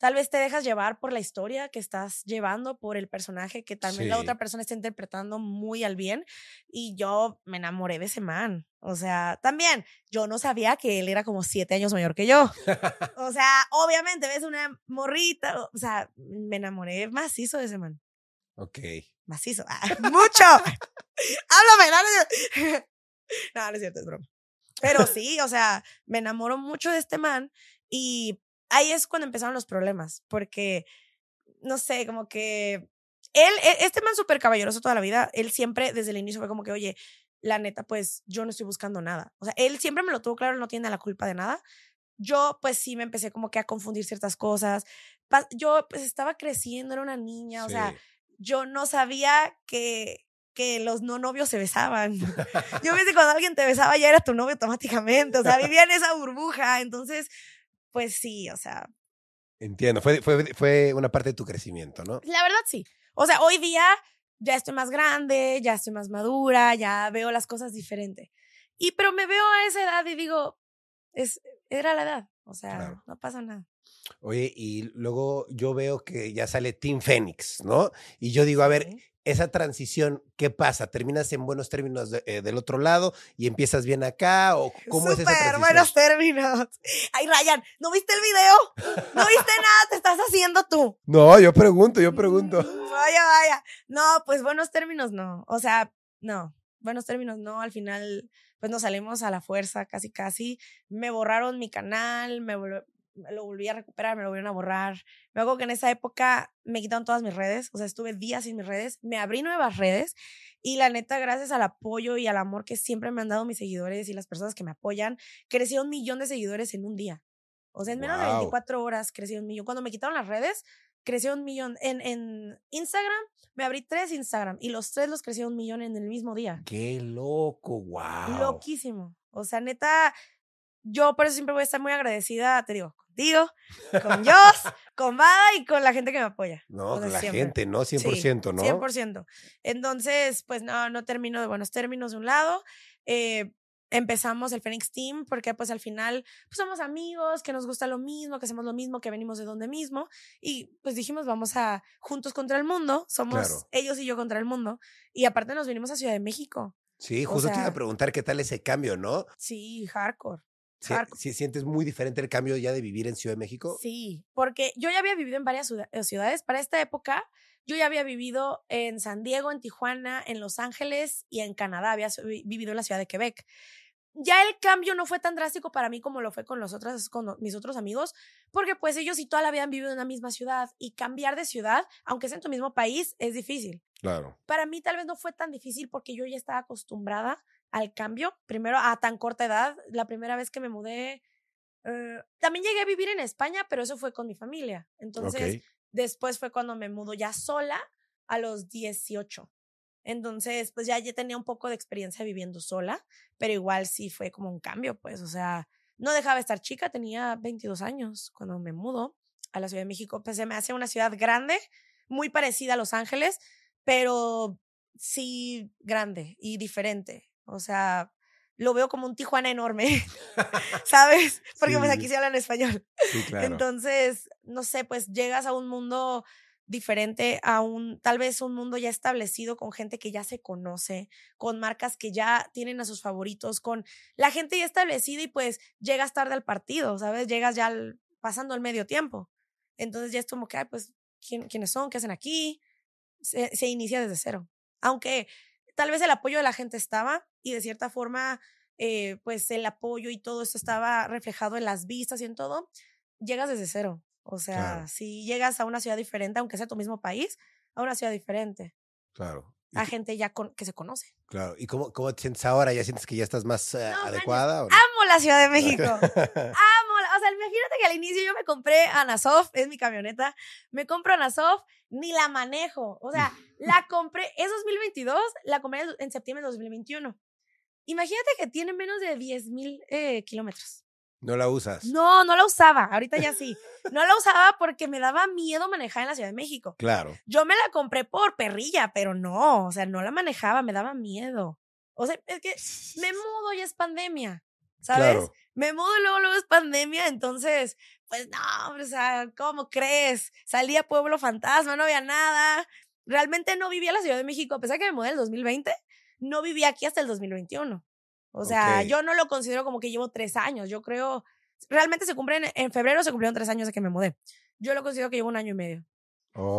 tal vez te dejas llevar por la historia que estás llevando, por el personaje que también la otra persona está interpretando muy al bien y yo me enamoré de ese man. O sea, también yo no sabía que él era como siete años mayor que yo. O sea, obviamente ves una morrita, o sea, me enamoré macizo de ese man ok. macizo. Ah, mucho. Háblame, dale. No, no es cierto, es broma. Pero sí, o sea, me enamoro mucho de este man y ahí es cuando empezaron los problemas, porque, no sé, como que él, e- este man súper caballeroso toda la vida, él siempre desde el inicio fue como que, oye, la neta, pues yo no estoy buscando nada. O sea, él siempre me lo tuvo claro, él no tiene la culpa de nada. yo pues sí me empecé como que a confundir ciertas cosas. Yo pues estaba creciendo, era una niña, o sea, yo no sabía que, que los no novios se besaban. Yo pensé cuando alguien te besaba ya era tu novio automáticamente, o sea, vivía en esa burbuja, entonces, pues sí, o sea. Entiendo, fue, fue, fue una parte de tu crecimiento, ¿no? La verdad sí. O sea, hoy día ya estoy más grande, ya estoy más madura, ya veo las cosas diferente. Y pero me veo a esa edad y digo, es, era la edad, o sea, no pasa nada. Oye, y luego yo veo que ya sale Team Fénix, ¿no? Y yo digo, a ver, esa transición, ¿qué pasa? ¿Terminas en buenos términos eh, del otro lado y empiezas bien acá? ¿O cómo es esa transición? buenos términos. Ay, Ryan, ¿no viste el video? ¿No viste nada? Te estás haciendo tú. No, yo pregunto, yo pregunto. Mm, vaya, vaya. No, pues buenos términos no. O sea, no. Buenos términos no. Al final, pues nos salimos a la fuerza, casi, casi. Me borraron mi canal, me, lo volví a recuperar, me lo volvieron a borrar. Me acuerdo que en esa época me quitaron todas mis redes, o sea, estuve días sin mis redes, me abrí nuevas redes y la neta, gracias al apoyo y al amor que siempre me han dado mis seguidores y las personas que me apoyan, crecí un millón de seguidores en un día. O sea, en menos de 24 horas crecí un millón. Cuando me quitaron las redes, creció un millón. En, en Instagram, me abrí tres Instagram y los tres los crecí un millón en el mismo día. ¡Qué loco! ¡Wow! Loquísimo. O sea, neta, yo por eso siempre voy a estar muy agradecida, te digo, contigo, con Joss, con Bada y con la gente que me apoya. No, con la gente, ¿no? 100%, ¿no? 100%. Entonces, pues no, no termino de buenos términos de un lado. Eh, empezamos el Phoenix Team porque pues al final pues somos amigos, que nos gusta lo mismo, que hacemos lo mismo, que venimos de donde mismo y pues dijimos vamos a juntos contra el mundo, somos ellos y yo contra el mundo y aparte nos vinimos a Ciudad de México. Sí, justo te iba a preguntar qué tal ese cambio, ¿no? Sí, hardcore. ¿Si sientes muy diferente el cambio ya de vivir en Ciudad de México? Sí, porque yo ya había vivido en varias eh, ciudades. Para esta época, yo ya había vivido en San Diego, en Tijuana, en Los Ángeles y en Canadá. Había vivido en la ciudad de Quebec. Ya el cambio no fue tan drástico para mí como lo fue con los otros, con mis otros amigos, porque pues ellos sí toda la vida han vivido en la misma ciudad y cambiar de ciudad, aunque sea en tu mismo país, es difícil. Claro. Para mí tal vez no fue tan difícil porque yo ya estaba acostumbrada al cambio, primero a tan corta edad, la primera vez que me mudé, eh, también llegué a vivir en España, pero eso fue con mi familia. Entonces, después fue cuando me mudo ya sola a los 18. Entonces, pues ya, ya tenía un poco de experiencia viviendo sola, pero igual sí fue como un cambio, pues, o sea, no dejaba de estar chica, tenía 22 años cuando me mudo a la Ciudad de México. Pues se me hace una ciudad grande, muy parecida a Los Ángeles, pero sí grande y diferente. O sea, lo veo como un Tijuana enorme, ¿sabes? Porque pues aquí se habla en español. Sí, claro. Entonces, no sé, pues llegas a un mundo diferente a un, tal vez un mundo ya establecido con gente que ya se conoce, con marcas que ya tienen a sus favoritos, con la gente ya establecida y pues llegas tarde al partido, ¿sabes? Llegas ya pasando el medio tiempo. Entonces ya es como que, ay, pues, ¿quiénes son? ¿Qué hacen aquí? Se, se inicia desde cero. Aunque tal vez el apoyo de la gente estaba y de cierta forma, eh, pues el apoyo y todo esto estaba reflejado en las vistas y en todo, llegas desde cero. O sea, si llegas a una ciudad diferente, aunque sea tu mismo país, a una ciudad diferente. Claro. A gente ya que se conoce. Claro. ¿Y cómo, cómo te sientes ahora? ¿Ya sientes que ya estás más eh, adecuada? Amo la Ciudad de México. amo. Imagínate que al inicio yo me compré Anasoft, es mi camioneta. Me compro Anasoft, ni la manejo. O sea, la compré, es 2022, la compré en septiembre de 2021. Imagínate que tiene menos de 10 mil eh, kilómetros. ¿No la usas? No, no la usaba. Ahorita ya sí. No la usaba porque me daba miedo manejar en la Ciudad de México. Claro. Yo me la compré por perrilla, pero no, o sea, no la manejaba, me daba miedo. O sea, es que me mudo y es pandemia, ¿sabes? Me mudo y luego, luego es pandemia, entonces, pues no, o sea, ¿cómo crees? Salí a Pueblo Fantasma, no había nada. Realmente no vivía en la Ciudad de México, a pesar que me mudé en el 2020, no vivía aquí hasta el 2021. O sea, yo no lo considero como que llevo tres años. Yo creo, realmente se cumplen, en febrero se cumplieron tres años de que me mudé. Yo lo considero que llevo un año y medio.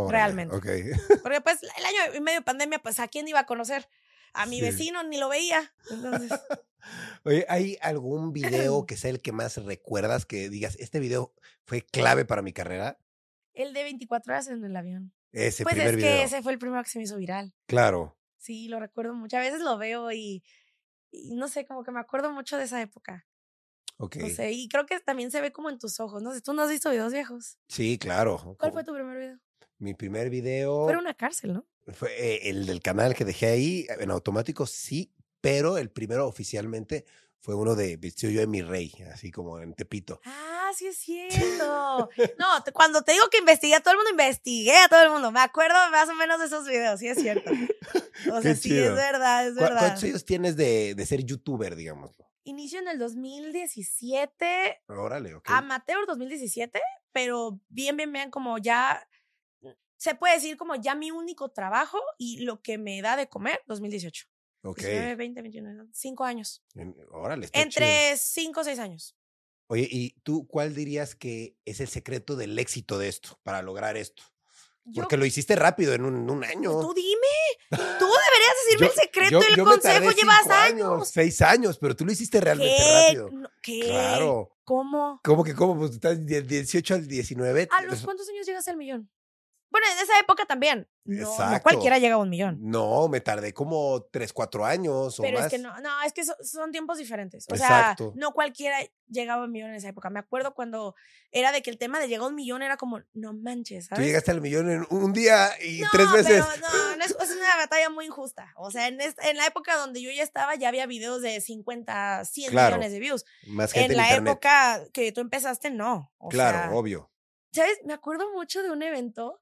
realmente. Okay. Porque pues el año y medio de pandemia, pues a quién iba a conocer. A mi vecino ni lo veía. Entonces. Oye, ¿hay algún video que sea el que más recuerdas que digas, este video fue clave para mi carrera? El de 24 horas en el avión. Ese pues es que ese fue el primero que se me hizo viral. Claro. Sí, lo recuerdo muchas veces lo veo y y no sé, como que me acuerdo mucho de esa época. Ok. No sé, y creo que también se ve como en tus ojos. No sé, tú no has visto videos viejos. Sí, claro. ¿Cuál fue tu primer video? Mi primer video Fue una cárcel, ¿no? fue eh, el del canal que dejé ahí en automático, sí, pero el primero oficialmente fue uno de vestido yo de mi rey, así como en Tepito. Ah, sí es cierto. No, cuando te digo que investigué a todo el mundo, investigué a todo el mundo. Me acuerdo más o menos de esos videos, sí es cierto. O sea, sí es verdad, es ¿Cu- verdad. ¿Cuántos años tienes de, de ser youtuber, digamos? Inicio en el 2017, Órale, ok. amateur 2017, pero bien, bien, bien, como ya, se puede decir como ya mi único trabajo y lo que me da de comer, 2018. ok. 19, 20, 21, 5 años. En- Órale, está. Entre 5 o 6 años. Oye, ¿y tú cuál dirías que es el secreto del éxito de esto, para lograr esto? Yo, Porque lo hiciste rápido, en un, en un año. tú dime, tú deberías decirme Yo- el secreto yo- y el yo me consejo, llevas años. Seis años, pero tú lo hiciste realmente ¿Qué? rápido. ¿Qué? Claro. ¿Cómo? ¿Cómo que cómo? Pues estás de 18 al 19. ¿A los cuántos años llegas al millón? Bueno, en esa época también. No, no cualquiera llega a un millón. No, me tardé como 3, 4 años o Pero más. es que no, no, es que so- son tiempos diferentes. O sea, Exacto. no cualquiera llegaba a un millón en esa época. Me acuerdo cuando era de que el tema de llegar a un millón era como, no manches, Tú ¿sabes? llegaste al millón en un día y no, tres veces. Pero no, no es, es una batalla muy injusta. O sea, en, esta- en la época donde yo ya estaba, ya había videos de 50, 100 Claro, millones de views. Más gente En en, la internet. época que tú empezaste, no. O claro, sea, obvio. ¿Sabes? Me acuerdo mucho de un evento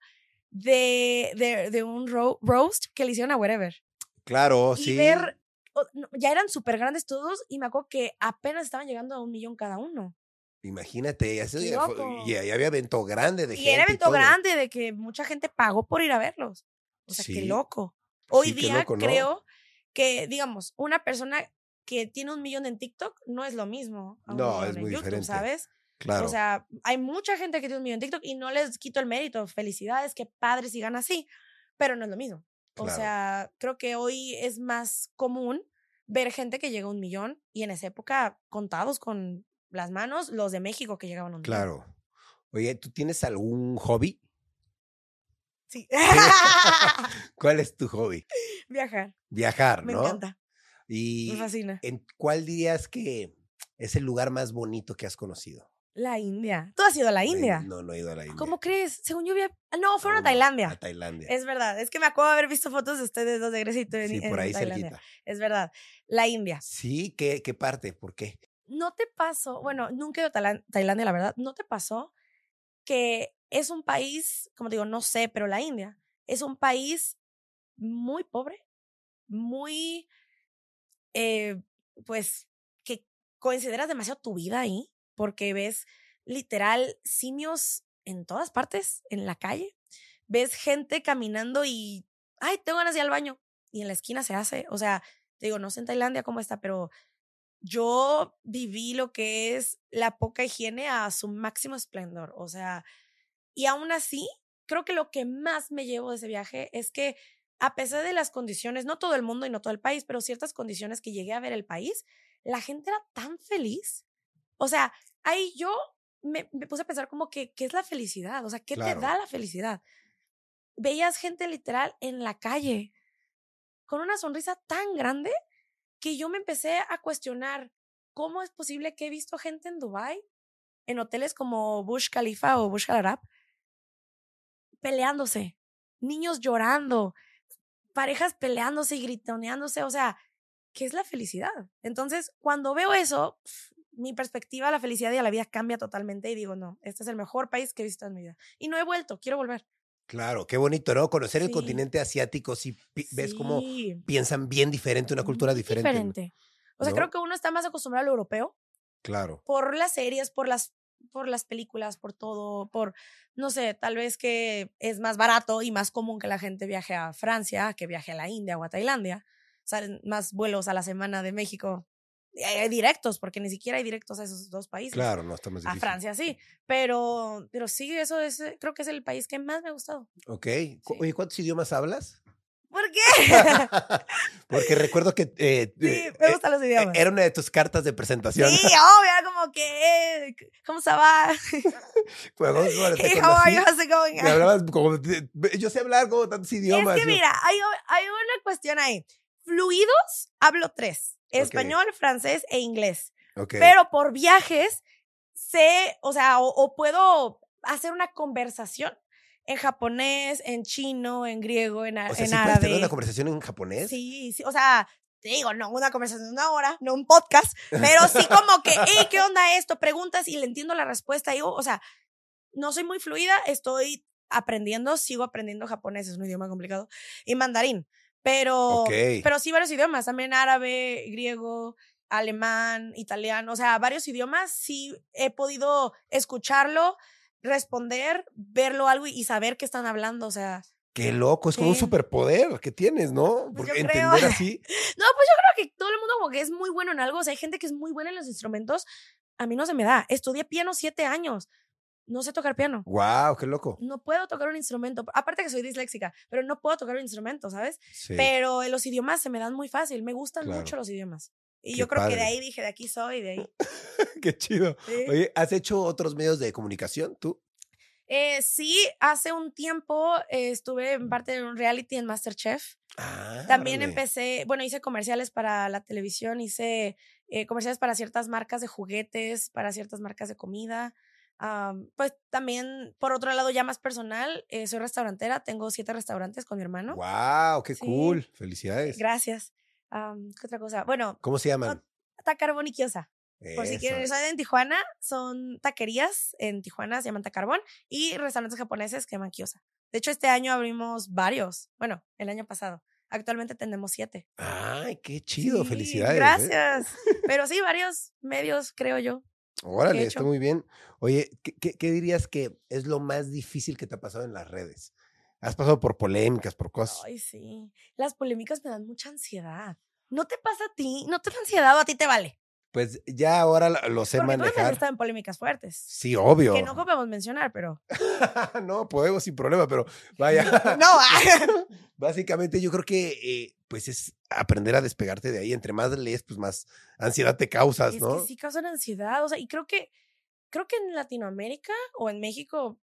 de, de, de un ro- roast que le hicieron a Wherever. Claro, y sí. ver, ya eran súper grandes todos y me acuerdo que apenas estaban llegando a un millón cada uno. Imagínate, ya, se- había evento grande de Y gente. era evento grande de que mucha gente pagó por ir a verlos. O sea, qué loco. Hoy Sí, día loco, ¿no? creo que, digamos, una persona que tiene un millón en TikTok no es lo mismo a un No, es en muy YouTube, diferente. ¿sabes? Claro. O sea, hay mucha gente que tiene un millón en TikTok y no les quito el mérito. Felicidades, qué padre si gana así, pero no es lo mismo. O Claro. sea, creo que hoy es más común ver gente que llega a un millón y en esa época contados con las manos los de México que llegaban a un millón. claro. Oye, ¿tú tienes algún hobby? Sí. ¿Cuál es tu hobby? Viajar. Viajar, Me ¿no? encanta. Y Me fascina. ¿en cuál dirías que es el lugar más bonito que has conocido? La India. Tú has ido a la India. No, no he ido a la India. ¿Cómo crees? Según yo había... ah, No, fueron a Tailandia. A Tailandia. Es verdad. Es que me acuerdo de haber visto fotos de ustedes dos de Grecia y tú en, sí, por ahí Tailandia. cerquita. Es verdad. La India. Sí, ¿qué, qué parte? ¿Por qué? ¿No te pasó? Bueno, nunca he ido a Tailan- Tailandia, la verdad. ¿No te pasó que es un país, como te digo, no sé, pero la India es un país muy pobre, muy, eh, pues, que consideras demasiado tu vida ahí, porque ves literal simios en todas partes, en la calle. Ves gente caminando y, ay, tengo ganas de ir al baño. Y en la esquina se hace. O sea, te digo, no sé en Tailandia cómo está, pero yo viví lo que es la poca higiene a su máximo esplendor. O sea, y aún así, creo que lo que más me llevo de ese viaje es que a pesar de las condiciones, no todo el mundo y no todo el país, pero ciertas condiciones que llegué a ver el país, la gente era tan feliz. O sea, ahí yo me, me puse a pensar como que, ¿qué es la felicidad? O sea, ¿qué Claro. te da la felicidad? Veías gente literal en la calle con una sonrisa tan grande que yo me empecé a cuestionar cómo es posible que he visto gente en Dubai en hoteles como Bush Khalifa o Bush Al Arab peleándose, niños llorando, parejas peleándose y gritoneándose, o sea, ¿qué es la felicidad? Entonces, cuando veo eso, mi perspectiva a la felicidad y a la vida cambia totalmente y digo, no, este es el mejor país que he visto en mi vida. Y no he vuelto, quiero volver. Claro, qué bonito, ¿no? Conocer el Sí. continente asiático, sí, pi- ves cómo Sí, piensan bien diferente, una cultura diferente. diferente. O sea, ¿no? creo que uno está más acostumbrado al europeo Claro, por las series, por las por las películas, por todo, por no sé, tal vez que es más barato y más común que la gente viaje a Francia, que viaje a la India o a Tailandia. Salen más vuelos a la semana de México hay directos, porque ni siquiera hay directos a esos dos países. claro, no está más A. Francia sí, pero pero sí, eso es creo que es el país que más me ha gustado. Ok. Sí. Oye, ¿cuántos idiomas hablas? ¿Por qué? Porque recuerdo que eh, sí, eh, me eh, gustan los idiomas. era una de tus cartas de presentación. Sí, obvio, como que, eh, ¿cómo se va? Pues, ¿cómo- cómo te Hey, how are you? How's it going? Me hablabas como, yo sé hablar como tantos idiomas. Es que yo- mira, hay, hay una cuestión ahí. Fluidos, hablo tres. Español, francés e inglés. Ok. pero por viajes sé, o sea, o, o puedo hacer una conversación en japonés, en chino, en griego, en, o sea, en ¿sí árabe. tener una conversación en japonés? Sí, sí, o sea, te digo, no una conversación de una hora, no un podcast, pero sí como que, hey, ¿qué onda esto? Preguntas y le entiendo la respuesta. Y, o sea, no soy muy fluida, estoy aprendiendo, sigo aprendiendo japonés, es un idioma complicado, y mandarín. Pero, pero sí varios idiomas, también árabe, griego, alemán, italiano, o sea, varios idiomas, sí he podido escucharlo, responder, verlo algo y, saber qué están hablando, o sea, Qué loco, es como un superpoder que tienes, ¿no? Pues Porque creo. entender así. No, pues yo creo que todo el mundo como que es muy bueno en algo. O sea, hay gente que es muy buena en los instrumentos. A mí no se me da. Estudié piano siete años. No sé tocar piano. Wow, qué loco. No puedo tocar un instrumento. Aparte que soy disléxica, pero no puedo tocar un instrumento, ¿sabes? Sí. Pero los idiomas se me dan muy fácil. Me gustan Claro. mucho los idiomas. Y Qué yo creo que de ahí dije, de aquí soy, de ahí. qué chido. Sí. Oye, ¿has hecho otros medios de comunicación tú? Eh, sí, hace un tiempo eh, estuve en parte de un reality en Masterchef. Ah, También empecé, bueno, hice comerciales para la televisión, hice eh, comerciales para ciertas marcas de juguetes, para ciertas marcas de comida. Am, pues también, por otro lado, ya más personal, eh, soy restaurantera, tengo siete restaurantes con mi hermano. Wow, qué Sí. cool. Felicidades. Gracias. Am, ¿Qué otra cosa? Bueno, ¿Cómo se llaman? Tacarbón y Kiosa. Por si quieren, soy en Tijuana, son taquerías en Tijuana, se llaman Tacarbón, y restaurantes japoneses que llaman Kiosa. De hecho, este año abrimos varios. Bueno, el año pasado. Actualmente tenemos siete. Ay, qué chido. Sí, Felicidades. ¿eh? Gracias. Pero sí, varios medios, creo yo. Órale, está muy bien. Oye, ¿qué, qué, qué dirías que es lo más difícil que te ha pasado en las redes? Has pasado por polémicas, por cosas. Ay, sí. Las polémicas me dan mucha ansiedad. ¿No te pasa a ti? ¿No te da ansiedad o a ti te vale? Pues ya ahora lo- sé Porque manejar. estado en polémicas fuertes. Sí, obvio. Que no podemos mencionar, pero. no, podemos sin problema, pero vaya. no, ah. Básicamente yo creo que eh, pues es aprender a despegarte de ahí. Entre más lees, pues más ansiedad te causas, es ¿no? que sí causan ansiedad. O sea, y creo que. Creo que en Latinoamérica o en México,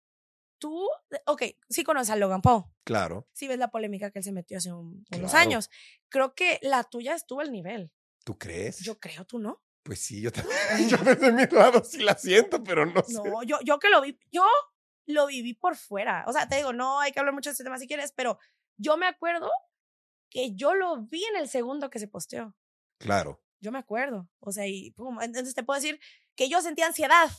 tú. Ok, sí conoces a Logan Paul. Claro. Sí ves la polémica que él se metió hace un- unos Claro. años. Creo que la tuya estuvo al nivel. ¿Tú crees? Yo creo, tú no. Pues sí, yo también. Yo desde mi lado sí la siento, pero no sé. No, yo, yo que lo vi, yo lo viví por fuera. O sea, te digo, no hay que hablar mucho de este tema si quieres, pero yo me acuerdo que yo lo vi en el segundo que se posteó. Claro. Yo me acuerdo. O sea, y pum, entonces te puedo decir que yo sentí ansiedad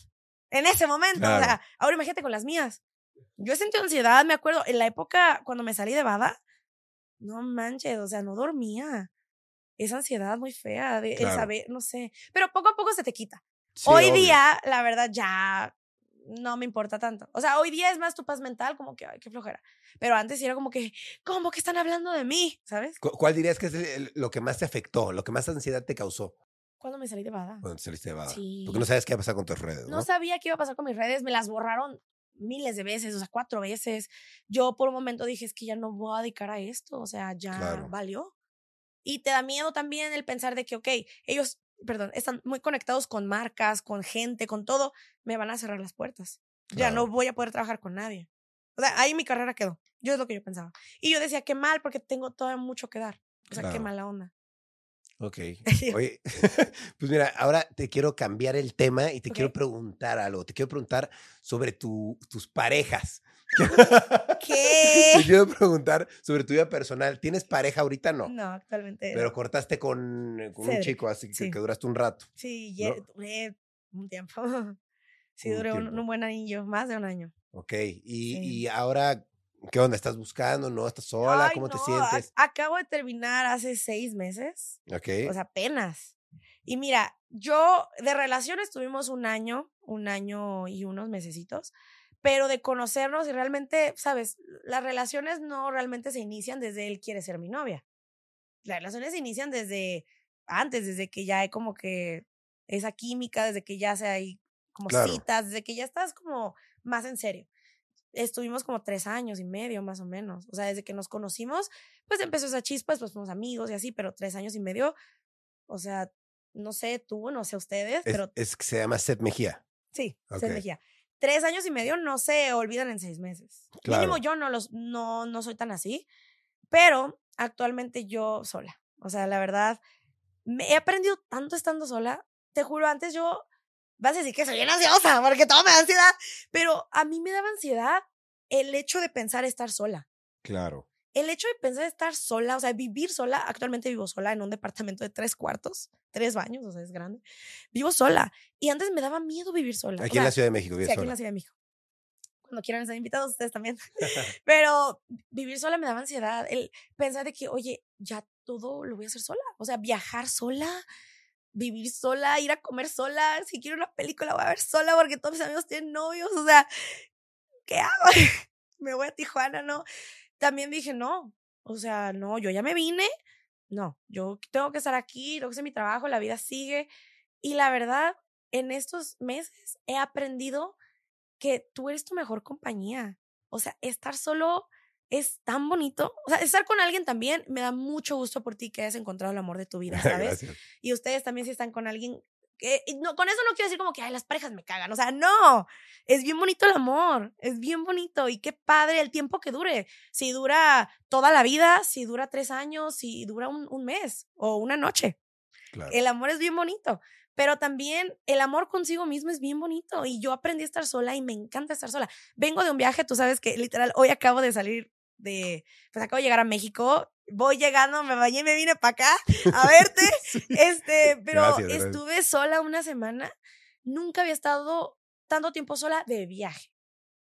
en ese momento. O Claro. sea, ahora imagínate con las mías. Yo sentí ansiedad, me acuerdo, en la época cuando me salí de Bada, no manches, o sea, no dormía. Esa ansiedad muy fea de el saber, no sé. Pero poco a poco se te quita. Sí, hoy obvio. día, la verdad, ya no me importa tanto. O sea, hoy día es más tu paz mental, como que, ay, qué flojera. Pero antes era como que, ¿cómo que están hablando de mí? ¿Sabes? ¿Cu- ¿Cuál dirías que es el- lo que más te afectó, lo que más ansiedad te causó Cuando me salí de Bada. cuando te saliste de Bada? Sí. Porque no sabes qué va a pasar con tus redes, ¿no? No sabía qué iba a pasar con mis redes, me las borraron miles de veces, o sea, cuatro veces. Yo por un momento dije, es que ya no voy a dedicar a esto, o sea, ya Claro. valió. Y te da miedo también el pensar de que, ok, ellos, perdón, están muy conectados con marcas, con gente, con todo, me van a cerrar las puertas. Ya no Claro. voy a poder trabajar con nadie. O sea, ahí mi carrera quedó. Yo es lo que yo pensaba. Y yo decía, qué mal, porque tengo todavía mucho que dar. O sea, qué mala onda. Ok. Oye, pues mira, ahora te quiero cambiar el tema y te quiero preguntar algo. Te quiero preguntar sobre tu, tus parejas. ¿Qué? Te quiero preguntar sobre tu vida personal. ¿Tienes pareja ahorita? No. No, actualmente. Pero cortaste con, con un chico, así que, sí. que duraste un rato. Sí, ¿no? ye- duré un tiempo. Sí, Un duré un, tiempo. un buen anillo, más de un año. Ok. Y, Sí. y ahora, ¿qué onda? ¿Estás buscando? ¿No? ¿Estás sola? Ay, ¿Cómo te no, a- sientes? Acabo de terminar hace seis meses, Ok. sea, apenas. Y mira, yo de relaciones tuvimos un año, un año y unos mesecitos, pero de conocernos y realmente, sabes, las relaciones no realmente se inician desde él quiere ser mi novia. Las relaciones se inician desde antes, desde que ya hay como que esa química, desde que ya se hay como Claro. citas, desde que ya estás como más en serio. Estuvimos como tres años y medio, más o menos. O sea, desde que nos conocimos, pues empezó esa chispa, pues fuimos amigos y así, pero tres años y medio, o sea, no sé tú, no sé ustedes, Es, pero es que se llama Seth Mejía. sí, se ok. elegía. Tres años y medio no se olvidan en seis meses. Claro. Mínimo yo no los, no, no soy tan así, pero actualmente yo sola. O sea, la verdad, me he aprendido tanto estando sola. te juro, antes yo, vas a decir que soy bien ansiosa, porque todo me da ansiedad, pero a mí me daba ansiedad el hecho de pensar estar sola. Claro. El hecho de pensar estar sola, o sea, vivir sola, actualmente vivo sola en un departamento de tres cuartos, tres baños, o sea, es grande. Vivo sola. Y antes me daba miedo vivir sola. Aquí en la Ciudad de México, sí, aquí en la Ciudad de México. Cuando quieran estar invitados ustedes también. Pero vivir sola me daba ansiedad. El pensar de que, oye, ya todo lo voy a hacer sola. O sea, viajar sola, vivir sola, ir a comer sola. Si quiero una película, voy a ver sola porque todos mis amigos tienen novios. O sea, ¿qué hago? me voy a Tijuana, ¿no? También dije, no, o sea, no, yo ya me vine, no, yo tengo que estar aquí, tengo que hacer mi trabajo, la vida sigue. Y la verdad, en estos meses he aprendido que tú eres tu mejor compañía. O sea, estar solo es tan bonito. O sea, estar con alguien también me da mucho gusto por ti que hayas encontrado el amor de tu vida, ¿sabes? y ustedes también si están con alguien no, con eso no quiero decir como que Ay, las parejas me cagan, o sea, no, es bien bonito el amor, es bien bonito y qué padre el tiempo que dure, si dura toda la vida, si dura tres años, si dura un, un mes o una noche. El amor es bien bonito, pero también el amor consigo mismo es bien bonito y yo aprendí a estar sola y me encanta estar sola. Vengo de un viaje, tú sabes que literal hoy acabo de salir de, pues acabo de llegar a México, voy llegando, me bañé me vine para acá a verte, este, pero estuve sola una semana, nunca había estado tanto tiempo sola de viaje.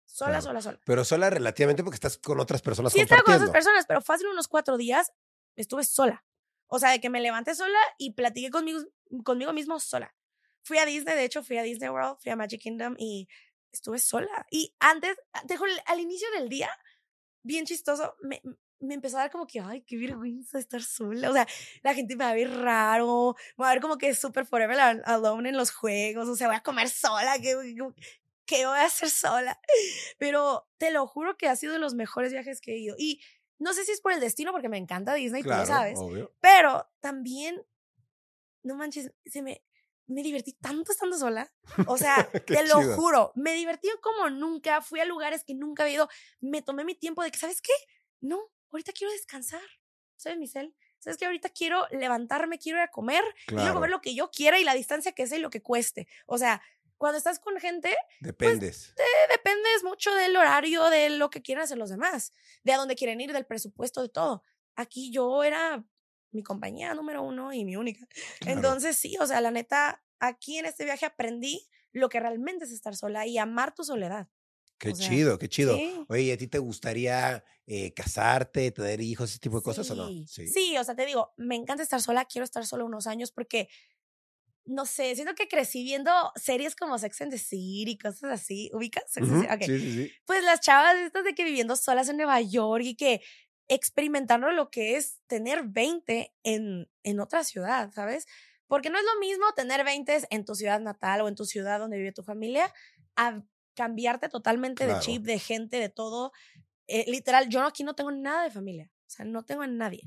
Sola, sola, sola. Pero sola relativamente porque estás con otras personas. Sí, estaba con otras personas, pero fácil unos cuatro días estuve sola. O sea, de que me levanté sola y platiqué conmigo, conmigo mismo sola. Fui a Disney, de hecho, fui a Disney World, fui a Magic Kingdom y estuve sola. Y antes, dejo al inicio del día, bien chistoso, me, me empezó a dar como que, ay, qué vergüenza estar sola. O sea, la gente me va a ver raro, me va a ver como que súper forever alone en los juegos, o sea, voy a comer sola, ¿qué, qué voy a hacer sola? Pero te lo juro que ha sido de los mejores viajes que he ido. Y no sé si es por el destino, porque me encanta Disney, tú lo sabes. Pero también, no manches, se me, me divertí tanto estando sola. O sea, te lo juro, me divertí como nunca. Fui a lugares que nunca había ido. Me tomé mi tiempo de que, ¿sabes qué? No, ahorita quiero descansar. ¿Sabes, Michelle? ¿Sabes que Ahorita quiero levantarme, quiero ir a comer, quiero comer lo que yo quiera y la distancia que sea y lo que cueste. O sea, cuando estás con gente. Pues, dependes. te dependes mucho del horario, de lo que quieran hacer los demás, de a dónde quieren ir, del presupuesto, de todo. Aquí yo era mi compañía número uno y mi única. Entonces, sí, o sea, la neta, aquí en este viaje aprendí lo que realmente es estar sola y amar tu soledad. Qué chido, qué chido. Oye, ¿a ti te gustaría eh, casarte, tener hijos, ese tipo de cosas o no? Sí. sí, o sea, te digo, me encanta estar sola, quiero estar sola unos años porque, no sé, siento que crecí viendo series como Sex and the City y cosas así. ¿Ubicas? Sí, sí, sí. Pues las chavas estas de que viviendo solas en Nueva York y que experimentando lo que es tener 20 en, en otra ciudad, ¿sabes? Porque no es lo mismo tener 20 en tu ciudad natal o en tu ciudad donde vive tu familia a cambiarte totalmente de chip, de gente, de todo. Eh, literal, yo aquí no tengo nada de familia, o sea, no tengo a nadie.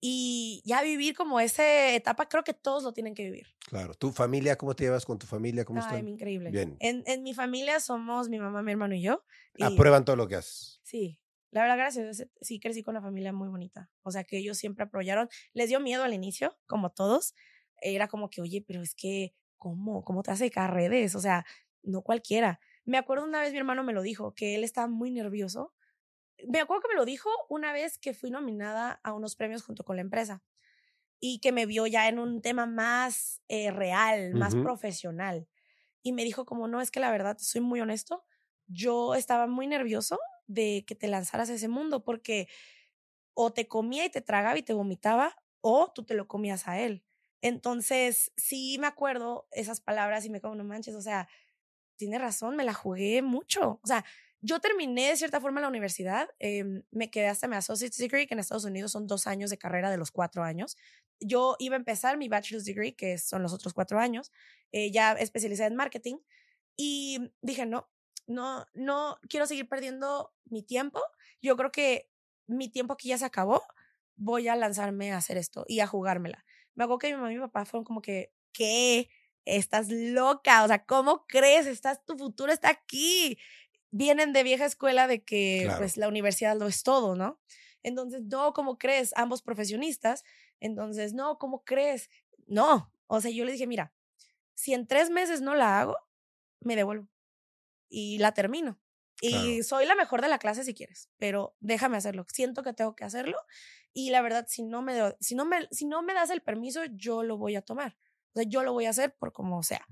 Y ya vivir como esa etapa, creo que todos lo tienen que vivir. Claro. ¿Tu familia, cómo te llevas con tu familia? ¿Cómo Ay, increíble. Bien. En, en, mi familia somos mi mamá, mi hermano y yo. Aprueban todo lo que haces. Sí. La verdad, gracias. Sí, crecí con una familia muy bonita. O sea, que ellos siempre apoyaron. Les dio miedo al inicio, como todos. Era como que, oye, pero es que, ¿cómo? ¿Cómo te hace a redes? O sea, no cualquiera. Me acuerdo una vez mi hermano me lo dijo, que él estaba muy nervioso. Me acuerdo que me lo dijo una vez que fui nominada a unos premios junto con la empresa y que me vio ya en un tema más eh, real, más profesional. Y me dijo como, no, es que la verdad, soy muy honesto, yo estaba muy nervioso de que te lanzaras a ese mundo porque o te comía y te tragaba y te vomitaba o tú te lo comías a él. Entonces, sí me acuerdo esas palabras y me como, no manches, o sea, tiene razón, me la jugué mucho. O sea, yo terminé de cierta forma la universidad, em, me quedé hasta mi associate's degree, que en Estados Unidos son dos años de carrera de los cuatro años. Yo iba a empezar mi bachelor's degree, que son los otros cuatro años, eh, ya especializada en marketing, y dije, no, no, no quiero seguir perdiendo mi tiempo. Yo creo que mi tiempo aquí ya se acabó. Voy a lanzarme a hacer esto y a jugármela. Me acuerdo que mi mamá y mi papá fueron como que, ¿qué? estás loca, o sea, ¿cómo crees? Estás, tu futuro está aquí. Vienen de vieja escuela de que pues la universidad lo es todo, ¿no? Entonces, no, ¿cómo crees? Ambos profesionistas. Entonces, no, ¿cómo crees? No, o sea, yo le dije, mira, si en tres meses no la hago, me devuelvo y la termino. Y Claro. soy la mejor de la clase si quieres, pero déjame hacerlo. Siento que tengo que hacerlo y la verdad, si no me, do- si no me, si no me das el permiso, yo lo voy a tomar. O sea, yo lo voy a hacer por como sea.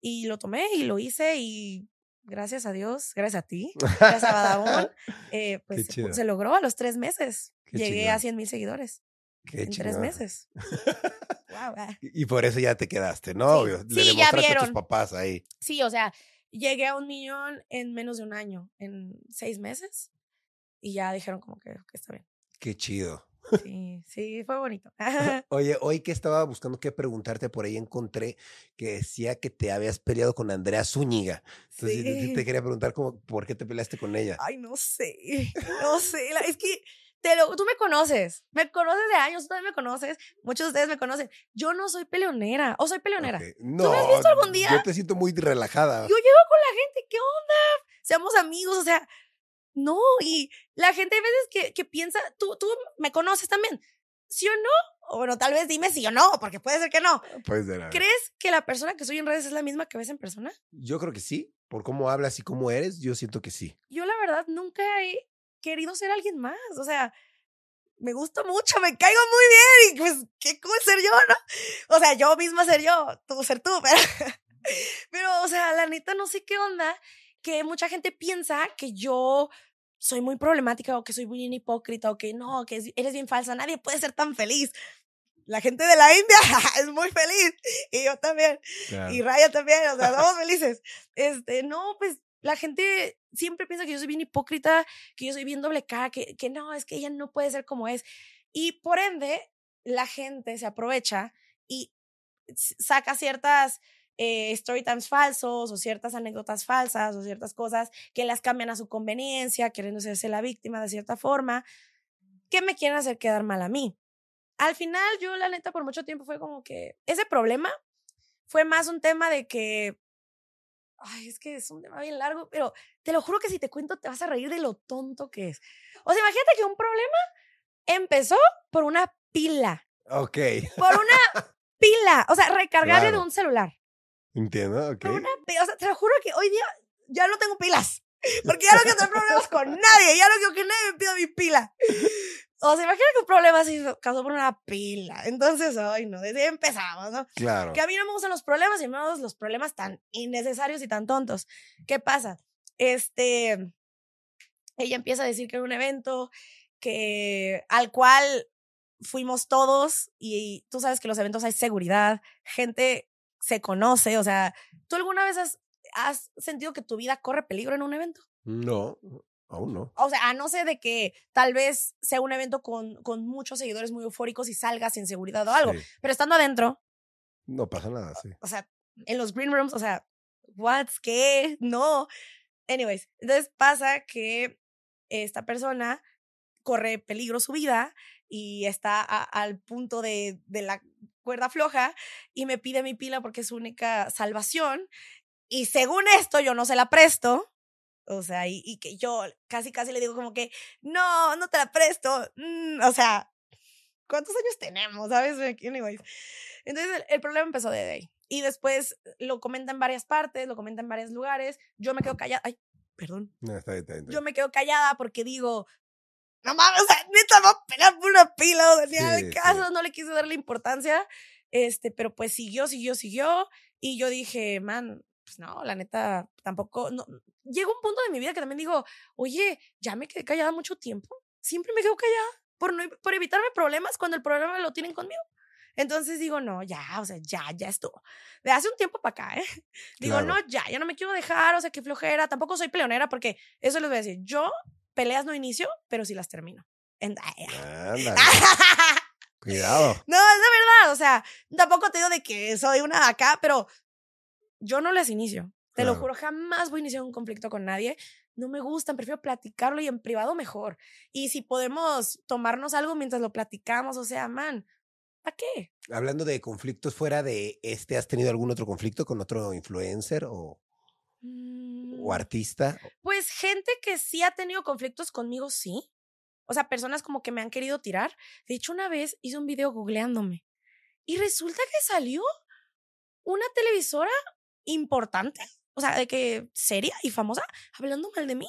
Y lo tomé y lo hice y gracias a Dios, gracias a ti, gracias a Badabun, eh, pues se, logró a los tres meses. Qué Llegué a chingón. 100 mil seguidores Qué en tres meses. Wow, ah. Y por eso ya te quedaste, ¿no? Sí. Le Sí, ya demostraste a tus vieron. papás ahí. Sí, o sea, llegué a un millón en menos de un año, en seis meses. Y ya dijeron como que, que está bien. Qué chido. Sí, sí, fue bonito. Oye, hoy que estaba buscando qué preguntarte, por ahí encontré que decía que te habías peleado con Andrea Zúñiga. Entonces sí, Sí. te quería preguntar cómo, por qué te peleaste con ella. Ay, no sé, no sé. Es que te lo, tú me conoces, me conoces de años, tú también me conoces, muchos de ustedes me conocen. Yo no soy peleonera, o soy peleonera. Ok. No, me has visto algún día? Yo te siento muy relajada. Yo llego con la gente, ¿qué onda? Seamos amigos, o sea, no, y la gente hay veces que, que piensa, tú, tú me conoces también, ¿sí o no? O bueno, tal vez dime sí o no, porque puede ser que no. Puede ser, a ver. ¿Crees que la persona que soy en redes es la misma que ves en persona? Yo creo que sí. Por cómo hablas y cómo eres, yo siento que sí. Yo la verdad nunca he querido ser alguien más, o sea, me gusta mucho, me caigo muy bien y pues qué cool ser yo, ¿no? O sea, yo misma ser yo, tú ser tú, pero, pero o sea, la neta no sé qué onda, que mucha gente piensa que yo soy muy problemática o que soy muy hipócrita o que no, que es- eres bien falsa, nadie puede ser tan feliz. La gente de la India es muy feliz y yo también. Claro. Y Raya también, o sea, somos felices. Este, no, pues la gente siempre piensa que yo soy bien hipócrita, que yo soy bien doble cara, que, que no, es que ella no puede ser como es. Y por ende, la gente se aprovecha y saca ciertas eh, story times falsos o ciertas anécdotas falsas o ciertas cosas que las cambian a su conveniencia, queriendo hacerse la víctima de cierta forma, que me quieren hacer quedar mal a mí. Al final, yo la neta por mucho tiempo fue como que ese problema fue más un tema de que, ay, es que es un tema bien largo, pero te lo juro que si te cuento te vas a reír de lo tonto que es. O sea, imagínate que un problema empezó por una pila, Ok, por una pila, o sea, recargable de Claro. un celular. entiendo, ok. Por una o sea, te lo juro que hoy día ya no tengo pilas. Porque ya no quiero tener problemas con nadie. Ya no quiero que nadie me pida mi pila. O sea, imagina que un problema así causó por una pila. Entonces, ay, no, desde ahí empezamos, ¿no? Claro. Que a mí no me gustan los problemas y menos los problemas tan innecesarios y tan tontos. ¿Qué pasa? Este, ella empieza a decir que era un evento que al cual fuimos todos y tú sabes que los eventos hay seguridad, gente se conoce, o sea, ¿tú alguna vez has, has sentido que tu vida corre peligro en un evento? No, aún no. O sea, a no ser de que tal vez sea un evento con, con muchos seguidores muy eufóricos y salgas sin seguridad o algo, Sí. pero estando adentro, No pasa nada, sí. o sea, en los green rooms, o sea, what, qué, no. Anyways, entonces pasa que esta persona corre peligro su vida y está a- al punto de, de la cuerda floja y me pide mi pila porque es su única salvación. Y según esto, yo no se la presto. O sea, y, y que yo casi, casi le digo como que, no, no te la presto. Mm, o sea, ¿cuántos años tenemos? ¿Sabes? Anyways. Entonces el, el problema empezó de ahí. Y después lo comenta en varias partes, lo comenta en varios lugares. Yo me quedo callada. Ay, perdón. No, está bien, está bien, está Yo me quedo callada porque digo, no mames, o sea, neta, va a pelear por una pila. O sea, Sí, sí. caso, no le quise darle importancia. Este, pero pues siguió, siguió, siguió. Y yo dije, man, pues no, la neta, tampoco. No. Llega un punto de mi vida que también digo, oye, ya me quedé callada mucho tiempo. Siempre me quedo callada por, no, por evitarme problemas cuando el problema lo tienen conmigo. Entonces digo, no, ya, o sea, ya, ya estuvo. De hace un tiempo para acá, ¿eh? Digo, Claro. no, ya, ya no me quiero dejar, o sea, qué flojera. Tampoco soy peleonera porque eso les voy a decir. Yo peleas no inicio, pero sí las termino. Ándale, cuidado. no, es la verdad, o sea, tampoco te digo de que soy una acá, pero yo no las inicio. Te lo juro, jamás voy a iniciar un conflicto con nadie. No me gustan, prefiero platicarlo y en privado mejor. Y si podemos tomarnos algo mientras lo platicamos, o sea, man, ¿para qué? Hablando de conflictos fuera de este, ¿has tenido algún otro conflicto con otro influencer o, Mm, o artista? Pues gente que sí ha tenido conflictos conmigo, sí. O sea, personas como que me han querido tirar. De hecho, una vez hice un video googleándome y resulta que salió una televisora importante, o sea, de que seria y famosa, hablando mal de mí.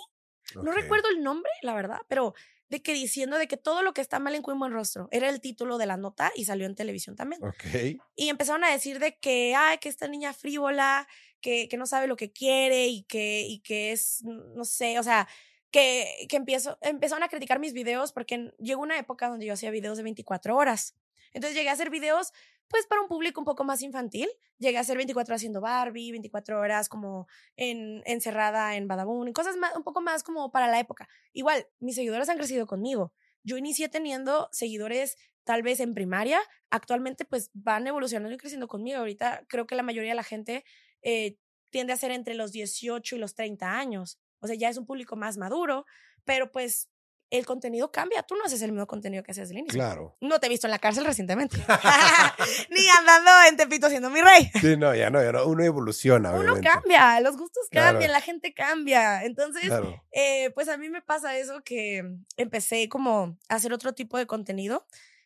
No recuerdo el nombre, la verdad, pero de que diciendo de que todo lo que está mal en Queen Buen Rostro era el título de la nota y salió en televisión también. Ok. Y empezaron a decir de que, ay, que esta niña frívola, que, que no sabe lo que quiere y que, y que es, no sé, o sea, que, que empiezo, empezaron a criticar mis videos porque en- llegó una época donde yo hacía videos de 24 horas. Entonces llegué a hacer videos, pues, para un público un poco más infantil. Llegué a hacer 24 horas haciendo Barbie, 24 horas como en, encerrada en Badabun, cosas más, un poco más como para la época. Igual, mis seguidores han crecido conmigo. Yo inicié teniendo seguidores tal vez en primaria, actualmente pues van evolucionando y creciendo conmigo. Ahorita creo que la mayoría de la gente eh, tiende a ser entre los 18 y los 30 años. O sea, ya es un público más maduro, pero pues el contenido cambia. Tú no haces el mismo contenido que hacías al inicio. Claro. No te he visto en la cárcel recientemente. Ni andando en Tepito siendo mi rey. Sí, no, ya no, ya no. Uno evoluciona, Uno cambia, los gustos Claro. cambian, la gente cambia. Entonces, Claro. eh, pues a mí me pasa eso que empecé como a hacer otro tipo de contenido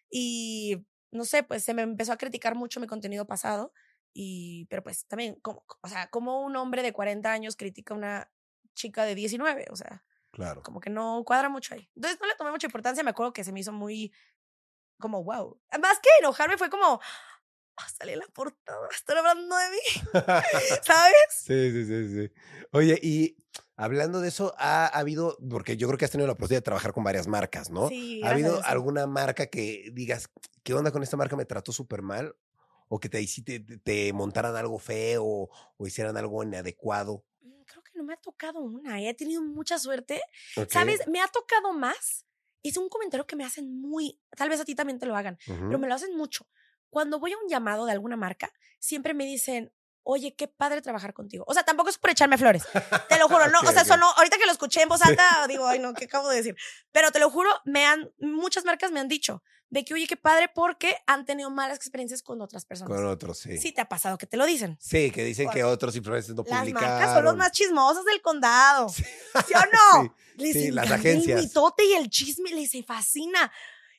y no sé, pues se me empezó a criticar mucho mi contenido pasado y pero pues también como o sea, como un hombre de 40 años critica a una chica de 19, o sea, Claro. como que no cuadra mucho ahí. Entonces no le tomé mucha importancia, me acuerdo que se me hizo muy como wow. Más que enojarme fue como ah, salí en la portada, están hablando de mí, ¿sabes? Sí, sí, sí, sí. Oye, y hablando de eso, ha, ha habido, porque yo creo que has tenido la oportunidad de trabajar con varias marcas, ¿no? Sí, ¿Ha habido alguna marca que digas, ¿qué onda con esta marca? ¿Me trató súper mal? ¿O que te, te, te- te montaran algo feo o, o hicieran algo inadecuado? No me ha tocado una, eh, he tenido mucha suerte. ¿Sabes? Me ha tocado más. Es un comentario que me hacen muy, tal vez a ti también te lo hagan, pero me lo hacen mucho. Cuando voy a un llamado de alguna marca, siempre me dicen, oye, qué padre trabajar contigo. O sea, tampoco es por echarme flores. Te lo juro, no, Ok, o sea, ok. sonó, ahorita que lo escuché en voz alta, digo, ay, no, ¿qué acabo de decir? Pero te lo juro, me han, muchas marcas me han dicho de que, oye, qué padre, porque han tenido malas experiencias con otras personas. Con otros, sí. Sí, te ha pasado que te lo dicen. Sí, que dicen que Por- otros influencers no Las publicaron. marcas son los más chismosos del condado. Sí. ¿Sí o no? Sí, Les sí, las agencias. El mitote y el chisme les fascina.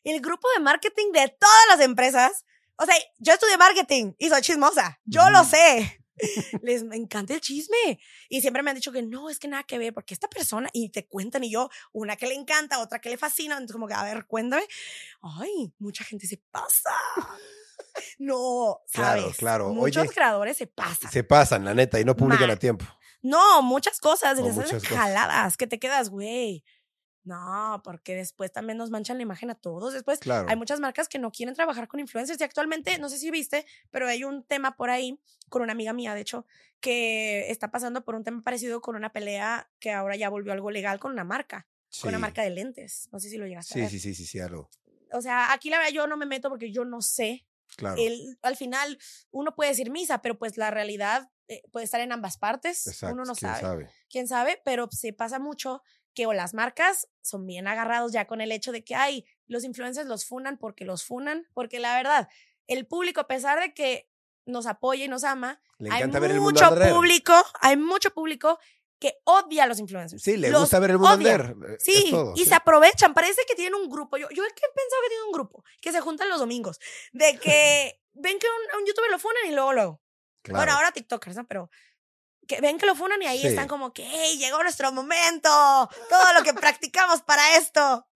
El grupo de marketing de todas las empresas. O sea, yo estudié marketing y soy chismosa. Yo lo Ujú. sé. Les encanta el chisme. Y siempre me han dicho que no, es que nada que ver, porque esta persona, y te cuentan, y yo, una que le encanta, otra que le fascina. Entonces, como que, a ver, cuéntame. Ay, mucha gente se pasa. No, Claro, ¿sabes? claro. Muchos Oye, creadores se pasan. Se pasan, la neta, y no publican a tiempo. No, muchas cosas, les hacen muchas cosas. jaladas, que te quedas, güey. No, porque después también nos manchan la imagen a todos. Después Claro. hay muchas marcas que no quieren trabajar con influencers y actualmente, no sé si viste, pero hay un tema por ahí con una amiga mía, de hecho, que está pasando por un tema parecido con una pelea que ahora ya volvió algo legal con una marca, con una marca de lentes. No sé si lo llegaste a Sí, ver. sí, sí, sí, sí, algo. O sea, aquí la verdad yo no me meto porque yo no sé Claro. el, al final uno puede decir misa, pero pues la realidad eh, puede estar en ambas partes. Exacto. uno no quién sabe. sabe. Quién sabe, pero se pasa mucho que o las marcas son bien agarrados ya con el hecho de que ay, los influencers los funan porque los funan, porque la verdad, el público a pesar de que nos apoya y nos ama, Le hay encanta ver el mundo mucho público, hay mucho público que odia a los influencers. Sí, le Los gusta ver el mundo odia. eh, Sí, todo, y sí. se aprovechan. Parece que tienen un grupo. Yo, yo es que he pensado que tienen un grupo que se juntan los domingos. De que ven que un, a un youtuber lo funan y luego, luego. Bueno, Claro. ahora TikTokers, ¿no? Pero que ven que lo funan y ahí Sí. están como que, hey, llegó nuestro momento. Todo lo que practicamos para esto.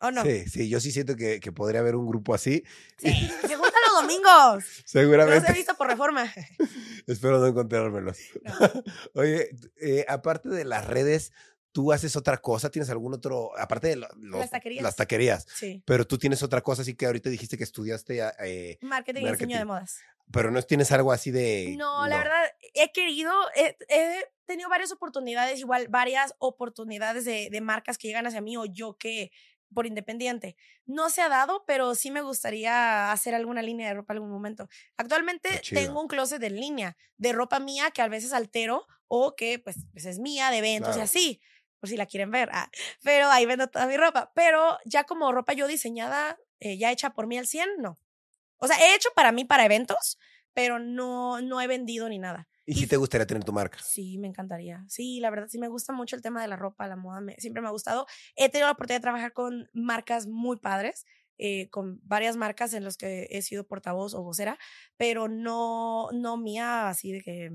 ¿O no? Sí, sí, yo sí siento que, que podría haber un grupo así. Sí, se juntan los domingos. Los he Seguramente. visto por reforma. Espero no encontrármelos. No. Oye, eh, aparte de las redes, ¿tú haces otra cosa? ¿Tienes algún otro, aparte de Las taquerías. las taquerías, Sí. pero tú tienes otra cosa así que ahorita dijiste que estudiaste, eh, Marketing, y diseño de Marketing. modas. pero no tienes algo así de... No, la verdad, he querido, he, he tenido varias oportunidades, igual varias oportunidades de, de marcas que llegan hacia mí o yo que por independiente. No se ha dado, pero sí me gustaría hacer alguna línea de ropa en algún momento. Actualmente tengo un closet en línea de ropa mía que a veces altero o que pues, pues es mía de eventos y Claro. así, por si la quieren ver. ah, Pero ahí vendo toda mi ropa. Pero ya como ropa yo diseñada, eh, ya hecha por mí al 100, no. O sea, he hecho para mí para eventos, pero no, no he vendido ni nada. ¿Y si te gustaría tener tu marca? Sí, me encantaría. Sí, la verdad, sí me gusta mucho el tema de la ropa, la moda, me- siempre me ha gustado. He tenido la oportunidad de trabajar con marcas muy padres. eh, con varias marcas en las que he sido portavoz o vocera, pero no, no mía así de que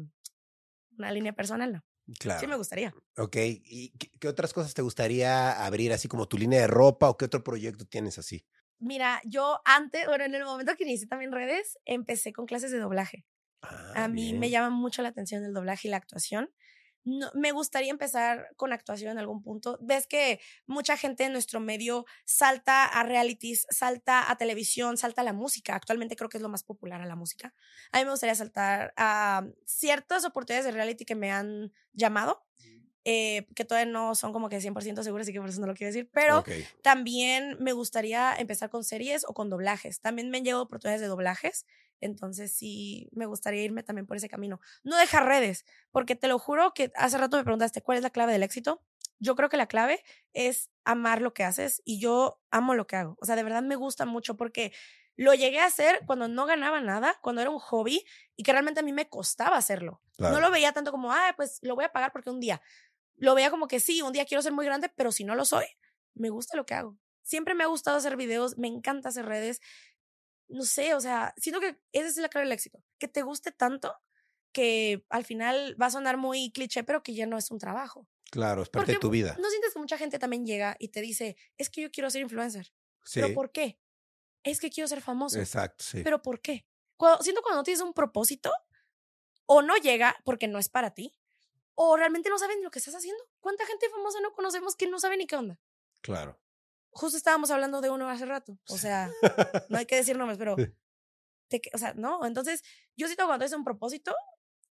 una línea personal, no. Claro. Sí me gustaría. Ok. ¿Y qué, qué otras cosas te gustaría abrir, así como tu línea de ropa o qué otro proyecto tienes así? Mira, yo antes, bueno, en el momento que inicié también redes, empecé con clases de doblaje. Ah, A mí me llama mucho la atención el doblaje y la actuación. No, me gustaría empezar con actuación en algún punto. Ves que mucha gente en nuestro medio salta a realities, salta a televisión, salta a la música. Actualmente creo que es lo más popular a la música. A mí me gustaría saltar a ciertas oportunidades de reality que me han llamado, eh, que todavía no son como que 100% seguras, así que por eso no lo quiero decir, pero también me gustaría empezar con series o con doblajes. También me han llegado oportunidades de doblajes. Entonces sí, me gustaría irme también por ese camino. No dejar redes, porque te lo juro que hace rato me preguntaste cuál es la clave del éxito. Yo creo que la clave es amar lo que haces y yo amo lo que hago. O sea, de verdad me gusta mucho porque lo llegué a hacer cuando no ganaba nada, cuando era un hobby y que realmente a mí me costaba hacerlo. Claro. No lo veía tanto como, ah, pues lo voy a pagar porque un día. Lo veía como que sí, un día quiero ser muy grande, pero si no lo soy, me gusta lo que hago. Siempre me ha gustado hacer videos, me encanta hacer redes. No sé, o sea, siento que esa es la clave del éxito. Que te guste tanto que al final va a sonar muy cliché, pero que ya no es un trabajo. Claro, es parte de Porque tu vida. ¿No sientes que mucha gente también llega y te dice, es que yo quiero ser influencer? Sí. ¿Pero por qué? Es que quiero ser famoso. Exacto, sí. ¿Pero por qué? Cuando, siento cuando no tienes un propósito, o no llega porque no es para ti, o realmente no saben lo que estás haciendo. ¿Cuánta gente famosa no conocemos que no sabe ni qué onda? Claro. Justo estábamos hablando de uno hace rato. O sea, no hay que decir nombres, pero. Sí. te que- o sea, no. Entonces, yo siento que cuando es un propósito,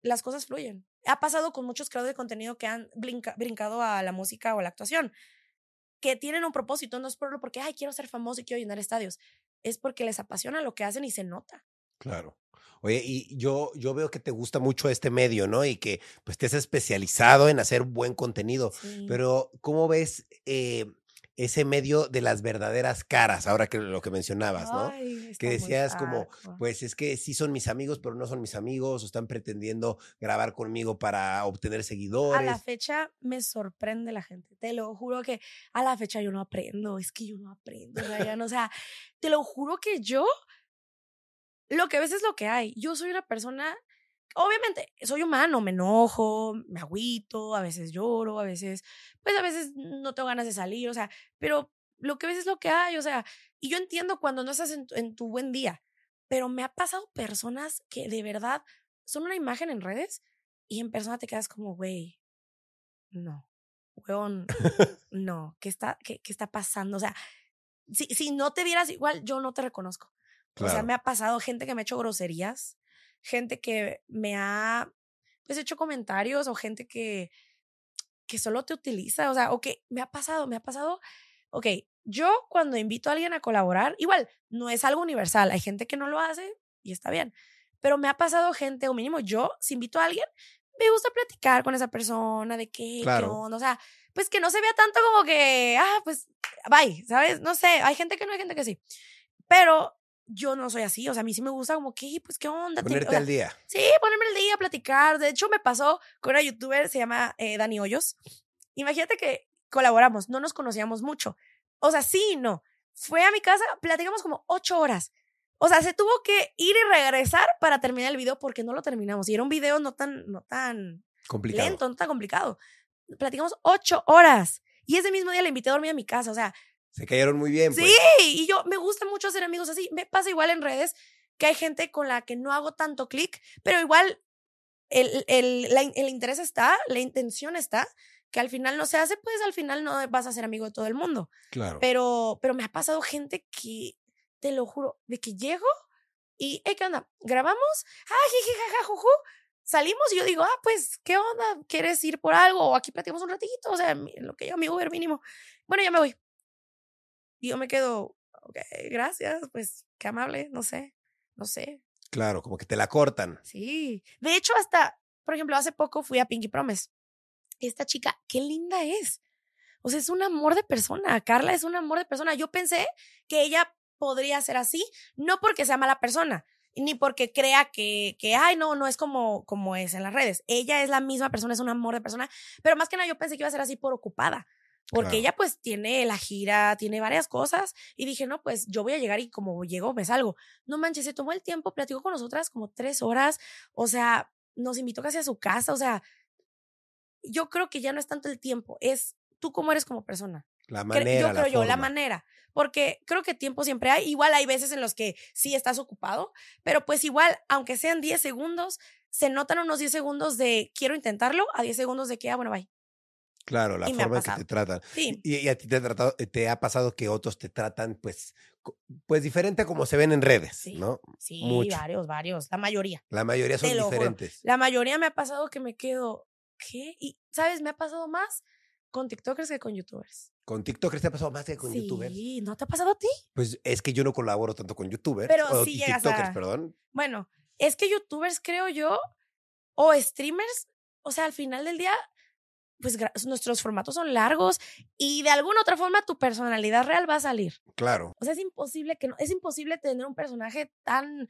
las cosas fluyen. Ha pasado con muchos creadores de contenido que han brinca- brincado a la música o a la actuación, que tienen un propósito, no es por porque, ay, quiero ser famoso y quiero llenar estadios. Es porque les apasiona lo que hacen y se nota. Claro. Oye, y yo, yo veo que te gusta mucho este medio, ¿no? Y que pues te has especializado en hacer buen contenido. Sí. Pero, ¿cómo ves eh, ese medio de las verdaderas caras? Ahora que lo que mencionabas, ¿no? Ay, que decías como, pues es que sí son mis amigos, pero no son mis amigos, o están pretendiendo grabar conmigo para obtener A seguidores. la fecha me sorprende la gente. Te lo juro que a la fecha yo no aprendo. Es que yo no aprendo, Ryan. O sea, te lo juro que yo, lo que ves es lo que hay. Yo soy una persona, obviamente, soy humano, me enojo, me agüito, a veces lloro, a veces, pues a veces no tengo ganas de salir, o sea, pero lo que ves es lo que hay, o sea, y yo entiendo cuando no estás en tu, en tu buen día, pero me ha pasado personas que de verdad son una imagen en redes y en persona te quedas como, güey, no, weón, no, ¿qué está, qué, qué está pasando? O sea, si, si no te vieras igual, yo no te reconozco. O sea, me ha pasado gente que me ha hecho groserías, gente que me ha pues hecho comentarios o gente que que solo te utiliza, o sea, o que me ha pasado, me ha pasado, ok, yo cuando invito a alguien a colaborar, igual, no es algo universal, hay gente que no lo hace y está bien, pero me ha pasado gente, o mínimo yo, si invito a alguien, me gusta platicar con esa persona de qué, qué Claro. onda, o sea, pues que no se vea tanto como que, ah, pues, bye, ¿sabes? No sé, hay gente que no, hay gente que sí, pero yo no soy así, o sea, a mí sí me gusta como que, pues, ¿qué onda? O Ponerte sea, al día. Sí, ponerme el día, platicar. De hecho, me pasó con una youtuber, se llama eh, Dani Hoyos. Imagínate que colaboramos, no nos conocíamos mucho. O sea, sí no. Fue a mi casa, platicamos como ocho horas. O sea, se tuvo que ir y regresar para terminar el video porque no lo terminamos. Y era un video no tan, no tan Complicado. lento, no tan complicado. Platicamos ocho horas. Y ese mismo día le invité a dormir a mi casa. O sea, Se cayeron muy bien, Sí, pues. y yo me gusta mucho hacer amigos así. Me pasa igual en redes que hay gente con la que no hago tanto clic, pero igual el, el, la el interés está, la intención está, que al final no se hace, pues al final no vas a ser amigo de todo el mundo. Claro. Pero, pero me ha pasado gente que, te lo juro, de que llego y, hey, ¿qué onda? ¿Grabamos? Ah, jiji, jaja, juju. Salimos y yo digo, ah, pues, ¿qué onda? ¿Quieres ir por algo? O aquí platicamos un ratito, o sea, lo que yo, mi Uber mínimo. Bueno, ya me voy. Y yo me quedo, ok, gracias, pues, qué amable, no sé, no sé. Claro, como que te la cortan. Sí. De hecho, hasta, por ejemplo, hace poco fui a Pinky Promise. Esta chica, qué linda es. O sea, es un amor de persona. Carla es un amor de persona. Yo pensé que ella podría ser así, no porque sea mala persona, ni porque crea que, que ay, no, no es como, como es en las redes. Ella es la misma persona, es un amor de persona. Pero más que nada, yo pensé que iba a ser así por ocupada. Porque Claro. ella pues tiene la gira, tiene varias cosas. Y dije, no, pues yo voy a llegar y como llego, me salgo. No manches, se tomó el tiempo, platicó con nosotras como tres horas. O sea, nos invitó casi a su casa. O sea, yo creo que ya no es tanto el tiempo, es tú cómo eres como persona. La manera, yo creo la yo, la manera. Porque creo que tiempo siempre hay. Igual hay veces en los que sí estás ocupado, pero pues igual, aunque sean 10 segundos, se notan unos 10 segundos de quiero intentarlo a 10 segundos de que, ah, bueno, bye. Claro, la Y forma en que te tratan. Sí. Y, y a ti te ha, tratado, te ha pasado que otros te tratan, pues, pues diferente a como se ven en redes, Sí. ¿no? Sí, Mucho. varios, varios. La mayoría. La mayoría son diferentes. La mayoría me ha pasado que me quedo, ¿qué? Y, ¿sabes? Me ha pasado más con TikTokers que con YouTubers. ¿Con TikTokers te ha pasado más que con YouTubers? Sí, ¿no te ha pasado a ti? Pues es que yo no colaboro tanto con YouTubers. Pero o sí y llegas TikTokers, a- perdón. Bueno, es que YouTubers, creo yo, o streamers, o sea, al final del día, pues nuestros formatos son largos y de alguna otra forma tu personalidad real va a salir. Claro. O sea, es imposible que no, es imposible tener un personaje tan,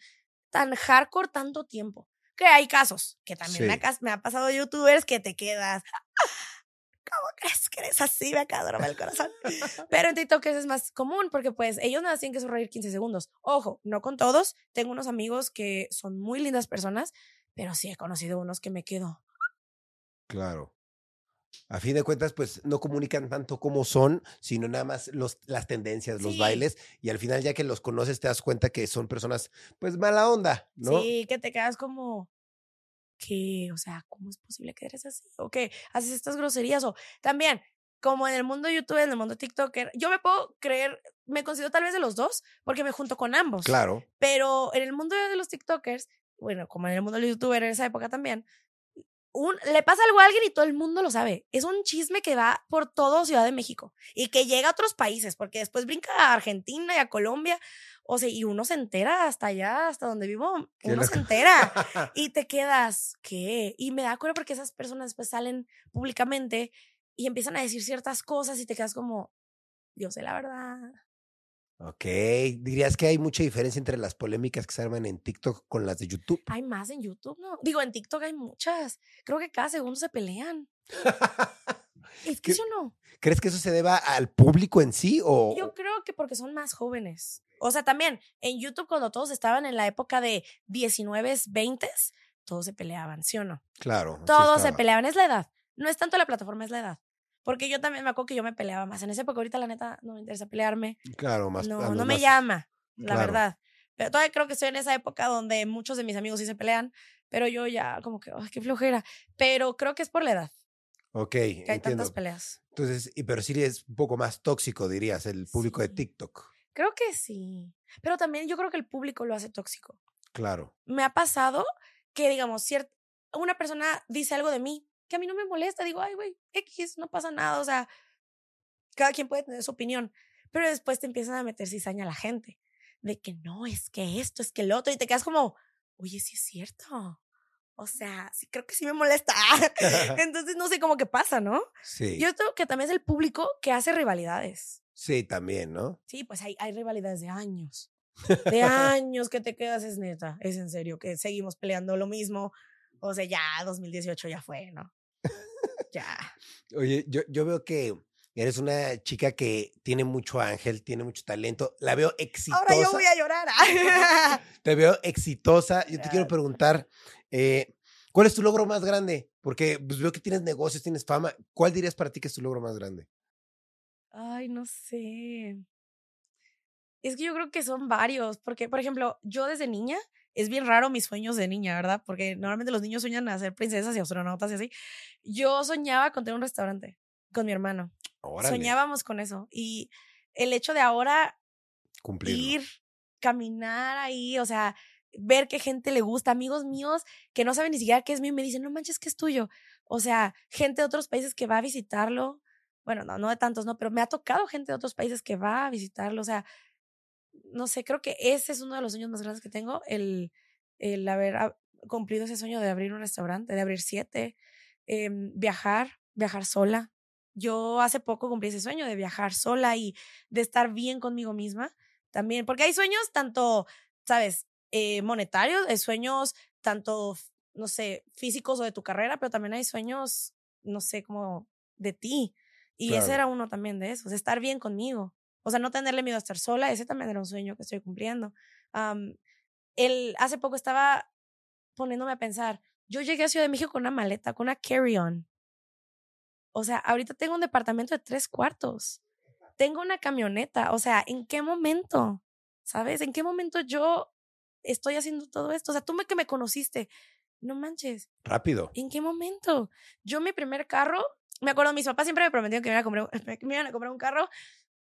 tan hardcore tanto tiempo. Que hay casos, que también me, ha, me pasado youtubers que te quedas. ¿Cómo crees que eres así? Me acaba el corazón. Pero en TikTok es más común porque pues ellos nada tienen que sonreír 15 segundos. Ojo, no con todos. Tengo unos amigos que son muy lindas personas, pero sí he conocido unos que me quedo. Claro. A fin de cuentas, pues no comunican tanto cómo son, sino nada más los, las tendencias, los Sí. bailes, y al final ya que los conoces te das cuenta que son personas, pues mala onda, ¿no? Sí, que te quedas como, ¿qué? O sea, ¿cómo es posible que eres así? ¿O qué? Haces estas groserías. O también, como en el mundo YouTube, en el mundo TikToker, yo me puedo creer, me considero tal vez de los dos, porque me junto con ambos. Claro. Pero en el mundo de los TikTokers, bueno, como en el mundo del YouTuber en esa época también, un, le pasa algo a alguien y todo el mundo lo sabe. Es un chisme que va por todo Ciudad de México y que llega a otros países, porque después brinca a Argentina y a Colombia. O sea, y uno se entera hasta allá, hasta donde vivo, uno se entera y te quedas, ¿qué? Y me da cuenta porque esas personas después salen públicamente y empiezan a decir ciertas cosas y te quedas como, yo sé la verdad. Ok. ¿Dirías que hay mucha diferencia entre las polémicas que se arman en TikTok con las de YouTube? Hay más en YouTube, ¿no? Digo, en TikTok hay muchas. Creo que cada segundo se pelean. ¿Es que ¿Qué- sí o no? ¿Crees que eso se deba al público en sí o...? Yo creo que porque son más jóvenes. O sea, también en YouTube cuando todos estaban en la época de 19, 20, todos se peleaban, ¿sí o no? Claro. Todos se peleaban, es la edad. No es tanto la plataforma, es la edad. Porque yo también me acuerdo que yo me peleaba más en esa época. Ahorita, la neta, no me interesa pelearme. Claro, más. no, no me más- llama, la claro. verdad. Pero todavía creo que estoy en esa época donde muchos de mis amigos sí se pelean, pero yo ya como que, ay, qué flojera. Pero creo que es por la edad Ok, que hay entiendo. tantas peleas. Entonces, y, pero sí es un poco más tóxico, dirías, el público de Sí. TikTok. Creo que sí. Pero también yo creo que el público lo hace tóxico. Claro. Me ha pasado que, digamos, ciert- una persona dice algo de mí que a mí no me molesta. Digo, ay, güey, X, no pasa nada. O sea, cada quien puede tener su opinión. Pero después te empiezan a meter cizaña a la gente. De que no, es que esto, es que el otro. Y te quedas como, oye, sí es cierto. O sea, sí creo que sí me molesta. Entonces, no sé cómo que pasa, ¿no? Sí. Yo creo que también es el público que hace rivalidades. Sí, también, ¿no? Sí, pues hay, hay rivalidades de años. De años que te quedas, es neta, es en serio, que seguimos peleando lo mismo. O sea, ya 2018 ya fue, ¿no? Ya. Oye, yo, yo veo que eres una chica que tiene mucho ángel, tiene mucho talento. La veo exitosa. Ahora yo voy a llorar. Te veo exitosa. Yo te quiero preguntar, eh, ¿cuál es tu logro más grande? Porque pues, veo que tienes negocios, tienes fama. ¿Cuál dirías para ti que es tu logro más grande? Ay, no sé. Es que yo creo que son varios, porque, por ejemplo, yo desde niña, es bien raro mis sueños de niña, ¿verdad? Porque normalmente los niños sueñan a ser princesas y astronautas y así. Yo soñaba con tener un restaurante con mi hermano. Órale, Soñábamos con eso. Y el hecho de ahora cumplirlo. ir, caminar ahí, o sea, ver qué gente le gusta, amigos míos que no saben ni siquiera qué es mío y me dicen, no manches, que es tuyo. O sea, gente de otros países que va a visitarlo. Bueno, no, no de tantos, no, pero me ha tocado gente de otros países que va a visitarlo. O sea, no sé, creo que ese es uno de los sueños más grandes que tengo, el, el haber cumplido ese sueño de abrir un restaurante, de abrir siete, em, viajar, viajar sola. Yo hace poco cumplí ese sueño de viajar sola y de estar bien conmigo misma también, porque hay sueños tanto, sabes, eh, monetarios, hay sueños tanto, no sé, físicos o de tu carrera, pero también hay sueños, no sé, como de ti. Y ese era uno también de esos, estar bien conmigo. O sea, no tenerle miedo a estar sola, ese también era un sueño que estoy cumpliendo. él, hace poco estaba poniéndome a pensar, yo llegué a Ciudad de México con una maleta, con una carry-on. O sea, ahorita tengo un departamento de tres cuartos. Tengo una camioneta. O sea, ¿en qué momento? ¿Sabes? ¿En qué momento yo estoy haciendo todo esto? O sea, tú me que me conociste. No manches. Rápido. ¿En qué momento? Yo mi primer carro, me acuerdo, mis papás siempre me prometieron que me iban a comprar, me iban a comprar un carro.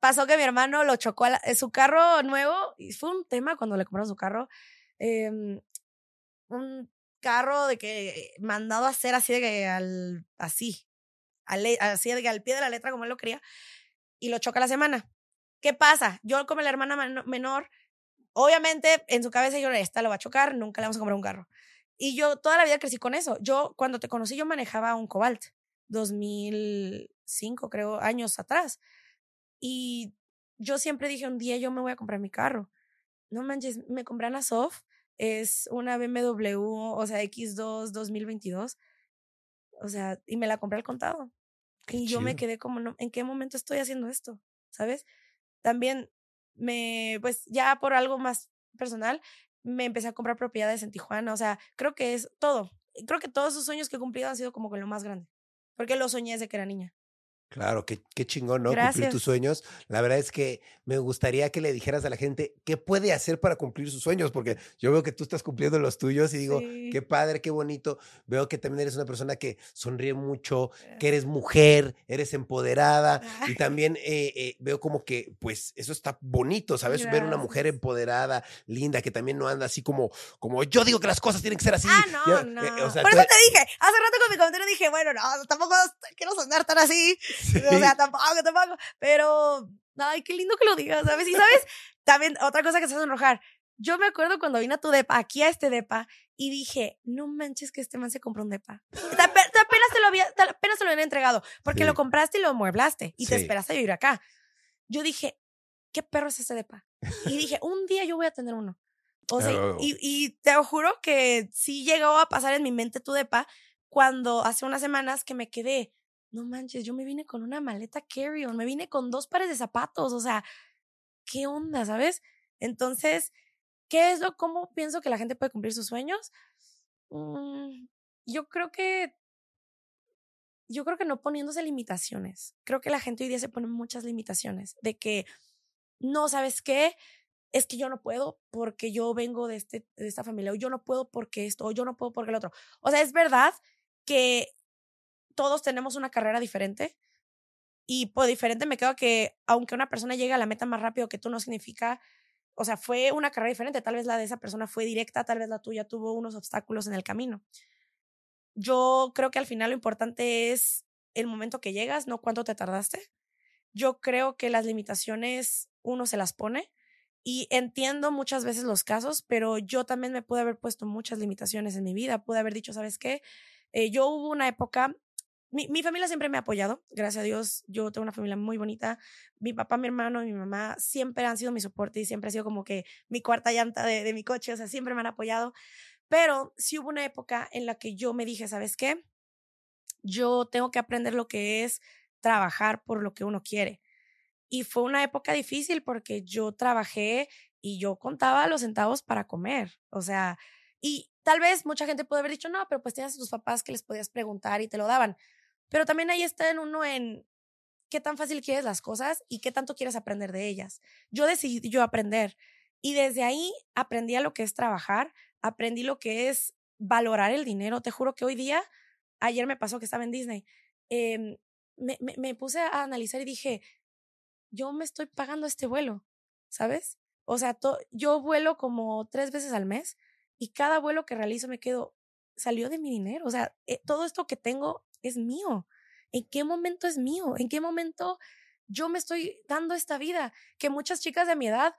Pasó que mi hermano lo chocó a su carro nuevo y fue un tema cuando le compraron su carro. Eh, un carro de que mandado a hacer así de que al así, al, así de que al pie de la letra como él lo quería y lo choca la semana. ¿Qué pasa? Yo como la hermana menor, obviamente en su cabeza yo esta lo va a chocar, nunca le vamos a comprar un carro. Y yo toda la vida crecí con eso. Yo cuando te conocí yo manejaba un Cobalt 2005 creo años atrás. Y yo siempre dije un día yo me voy a comprar mi carro. No manches, me compré una Soft es una BMW, o sea, X2 2022. O sea, y me la compré al contado. y yo me quedé como, no, ¿en qué momento estoy haciendo esto? ¿Sabes? También me, pues ya por algo más personal, me empecé a comprar propiedades en Tijuana. O sea, creo que es todo. Creo que todos esos sueños que he cumplido han sido como con lo más grande. Porque lo soñé desde que era niña. Claro, qué, qué chingón, ¿no? Cumplir tus sueños. La verdad es que me gustaría que le dijeras a la gente qué puede hacer para cumplir sus sueños, porque yo veo que tú estás cumpliendo los tuyos y digo, qué padre, qué bonito. Veo que también eres una persona que sonríe mucho, que eres mujer, eres empoderada y también eh, eh, veo como que, pues, eso está bonito, ¿sabes? Ver una mujer empoderada, linda, que también no anda así como, como yo digo que las cosas tienen que ser así. Ah, no, no. Eh, Por eso te dije, hace rato con mi comentario dije, bueno, no, tampoco quiero sonar tan así. O sea, tampoco, tampoco. Pero, ay, qué lindo que lo digas, ¿sabes? Y sabes, también otra cosa que se hace enojar. Yo me acuerdo cuando vine a tu depa, aquí a este depa, y dije, no manches que este man se compró un depa. Te, apenas te lo había, apenas te lo habían entregado, porque lo compraste y lo mueblaste, y te esperaste a vivir acá. Yo dije, ¿qué perro es este depa? Y dije, un día yo voy a tener uno. O sea, oh. y, y, te juro que sí llegó a pasar en mi mente tu depa cuando hace unas semanas que me quedé, no manches, yo me vine con una maleta carry-on, me vine con dos pares de zapatos, o sea, ¿qué onda, sabes? Entonces, ¿qué es lo, cómo pienso que la gente puede cumplir sus sueños? Mm, yo creo que, yo creo que no poniéndose limitaciones. Creo que la gente hoy día se pone muchas limitaciones de que, no, ¿sabes qué? Es que yo no puedo porque yo vengo de, este, de esta familia, o yo no puedo porque esto, o yo no puedo porque el otro. O sea, es verdad que todos tenemos una carrera diferente. Y por diferente me quedo que aunque una persona llegue a la meta más rápido que tú, no significa, o sea, fue una carrera diferente. Tal vez la de esa persona fue directa, tal vez la tuya tuvo unos obstáculos en el camino. Yo creo que al final lo importante es el momento que llegas, no cuánto te tardaste. Yo creo que las limitaciones uno se las pone y entiendo muchas veces los casos, pero yo también me pude haber puesto muchas limitaciones en mi vida. Pude haber dicho, ¿sabes qué? Eh, yo hubo una época mi, mi, familia siempre me ha apoyado, gracias a Dios. Yo tengo una familia muy bonita. Mi papá, mi hermano y mi mamá siempre han sido mi soporte y siempre ha sido como que mi cuarta llanta de, de mi coche, o sea, siempre me han apoyado. Pero sí hubo una época en la que yo me dije, ¿sabes qué? Yo tengo que aprender lo que es trabajar por lo que uno quiere. Y fue una época difícil porque yo trabajé y yo contaba los centavos para comer. O sea, y tal vez mucha gente puede haber dicho, no, pero pues tienes a tus papás que les podías preguntar y te lo daban. Pero también ahí está en uno en qué tan fácil quieres las cosas y qué tanto quieres aprender de ellas. Yo decidí yo aprender y desde ahí aprendí a lo que es trabajar, aprendí lo que es valorar el dinero. Te juro que hoy día, ayer me pasó que estaba en Disney, me, me, me puse a analizar y dije, yo me estoy pagando este vuelo, ¿sabes? O sea, yo vuelo como tres veces al mes y cada vuelo que realizo me quedo, salió de mi dinero. O sea, eh, todo esto que tengo es mío. ¿En qué momento es mío? ¿En qué momento yo me estoy dando esta vida? Que muchas chicas de mi edad,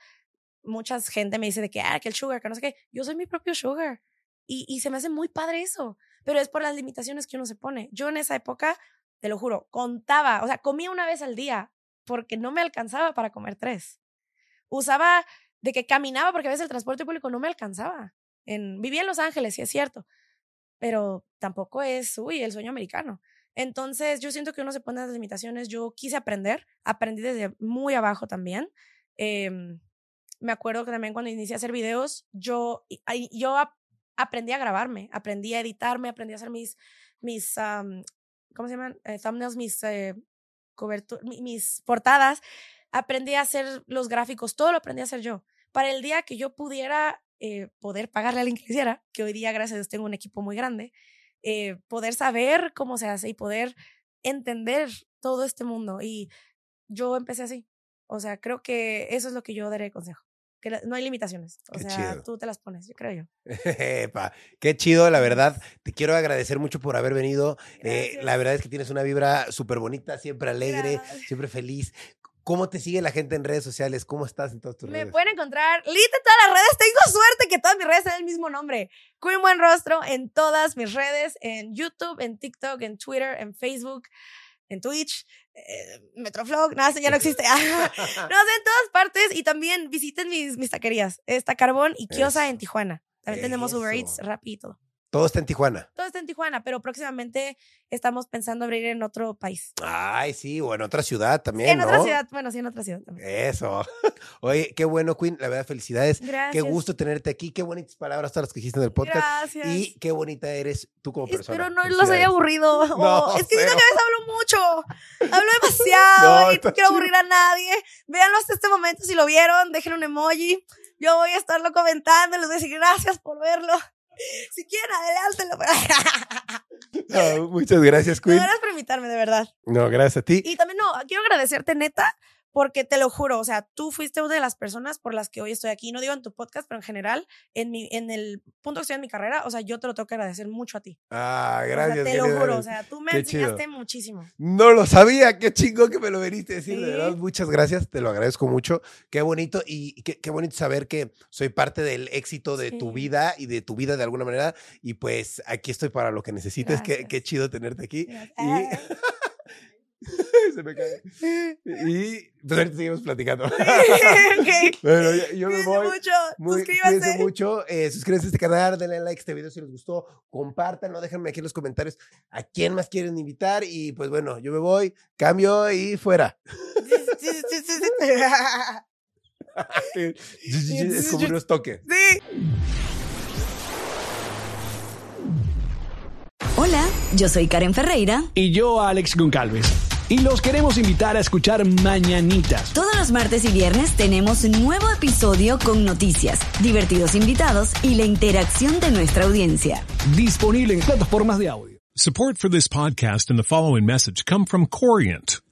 mucha gente me dice de que, ah, que el sugar, que no sé qué. Yo soy mi propio sugar. Y, y se me hace muy padre eso. Pero es por las limitaciones que uno se pone. Yo en esa época, te lo juro, contaba, o sea, comía una vez al día porque no me alcanzaba para comer tres. Usaba de que caminaba porque a veces el transporte público no me alcanzaba. En, vivía en Los Ángeles, sí es cierto, pero tampoco es, uy, el sueño americano. Entonces, yo siento que uno se pone las limitaciones. Yo quise aprender, aprendí desde muy abajo también. Em, me acuerdo que también cuando inicié a hacer videos, yo, yo aprendí a grabarme, aprendí a editarme, aprendí a hacer mis, mis ¿cómo se llaman? Eh, thumbnails, mis, eh, mis portadas. Aprendí a hacer los gráficos, todo lo aprendí a hacer yo. Para el día que yo pudiera eh, poder pagarle a alguien que lo hiciera, que hoy día, gracias a Dios, tengo un equipo muy grande, eh, poder saber cómo se hace y poder entender todo este mundo. Y yo empecé así. O sea, creo que eso es lo que yo daré consejo. Que no hay limitaciones. O sea, tú te las pones, yo creo yo. qué chido, la verdad. Te quiero agradecer mucho por haber venido. Eh, la verdad es que tienes una vibra súper bonita, siempre alegre, siempre feliz. ¿Cómo te sigue la gente en redes sociales? ¿Cómo estás en todas tus redes? Me pueden encontrar, literal en todas las redes. Tengo suerte que todas mis redes tienen el mismo nombre. Queen Buen Rostro en todas mis redes, en YouTube, en TikTok, en Twitter, en Facebook, en Twitch, eh, Metroflog, nada, ya no existe. no sé, en todas partes. Y también visiten mis, mis taquerías. Está Carbón y Kiosa en Tijuana. También tenemos Uber Eats, Rappi y todo. Todo está en Tijuana. Todo está en Tijuana, pero próximamente estamos pensando abrir en otro país. Ay, sí, o en otra ciudad también. En otra ciudad, bueno, sí, en otra ciudad también. Eso. Oye, qué bueno, Queen. La verdad, felicidades. Gracias. Qué gusto tenerte aquí. Qué bonitas palabras todas las que dijiste en el podcast. Gracias. Y qué bonita eres tú como persona. Pero no los haya aburrido. No, es que siento que a veces hablo mucho. Hablo demasiado y no quiero aburrir a nadie. Véanlo hasta este momento si lo vieron. Dejen un emoji. Yo voy a estarlo comentando. Les voy a decir gracias por verlo. si quieren, adelante. muchas gracias, Queen. gracias por invitarme, de verdad. No, gracias a ti. Y también, no, quiero agradecerte, neta, porque te lo juro, o sea, tú fuiste una de las personas por las que hoy estoy aquí, no digo en tu podcast, pero en general, en, mi, en el punto que estoy en mi carrera, o sea, yo te lo tengo que agradecer mucho a ti. Ah, gracias. te lo juro, o sea, tú me enseñaste muchísimo. No lo sabía, qué chingo que me lo veniste a decir, de verdad, muchas gracias, te lo agradezco mucho, qué bonito y qué, qué bonito saber que soy parte del éxito de tu vida y de tu vida de alguna manera y pues aquí estoy para lo que necesites, qué, qué, chido tenerte aquí. Y... Se me cae. Y pues ahorita seguimos platicando. bueno, yo, me voy. mucho. Muy, suscríbanse. mucho. Eh, suscríbanse a este canal, denle like a este video si les gustó. Compártanlo, déjenme aquí en los comentarios a quién más quieren invitar. Y pues bueno, yo me voy, cambio y fuera. es como unos toques. Sí. Hola, yo soy Karen Ferreira. Y yo, Alex Goncalves. Y los queremos invitar a escuchar Mañanitas. Todos los martes y viernes tenemos un nuevo episodio con noticias, divertidos invitados y la interacción de nuestra audiencia. Disponible en plataformas de audio. Support for this podcast and the following message come from Corient.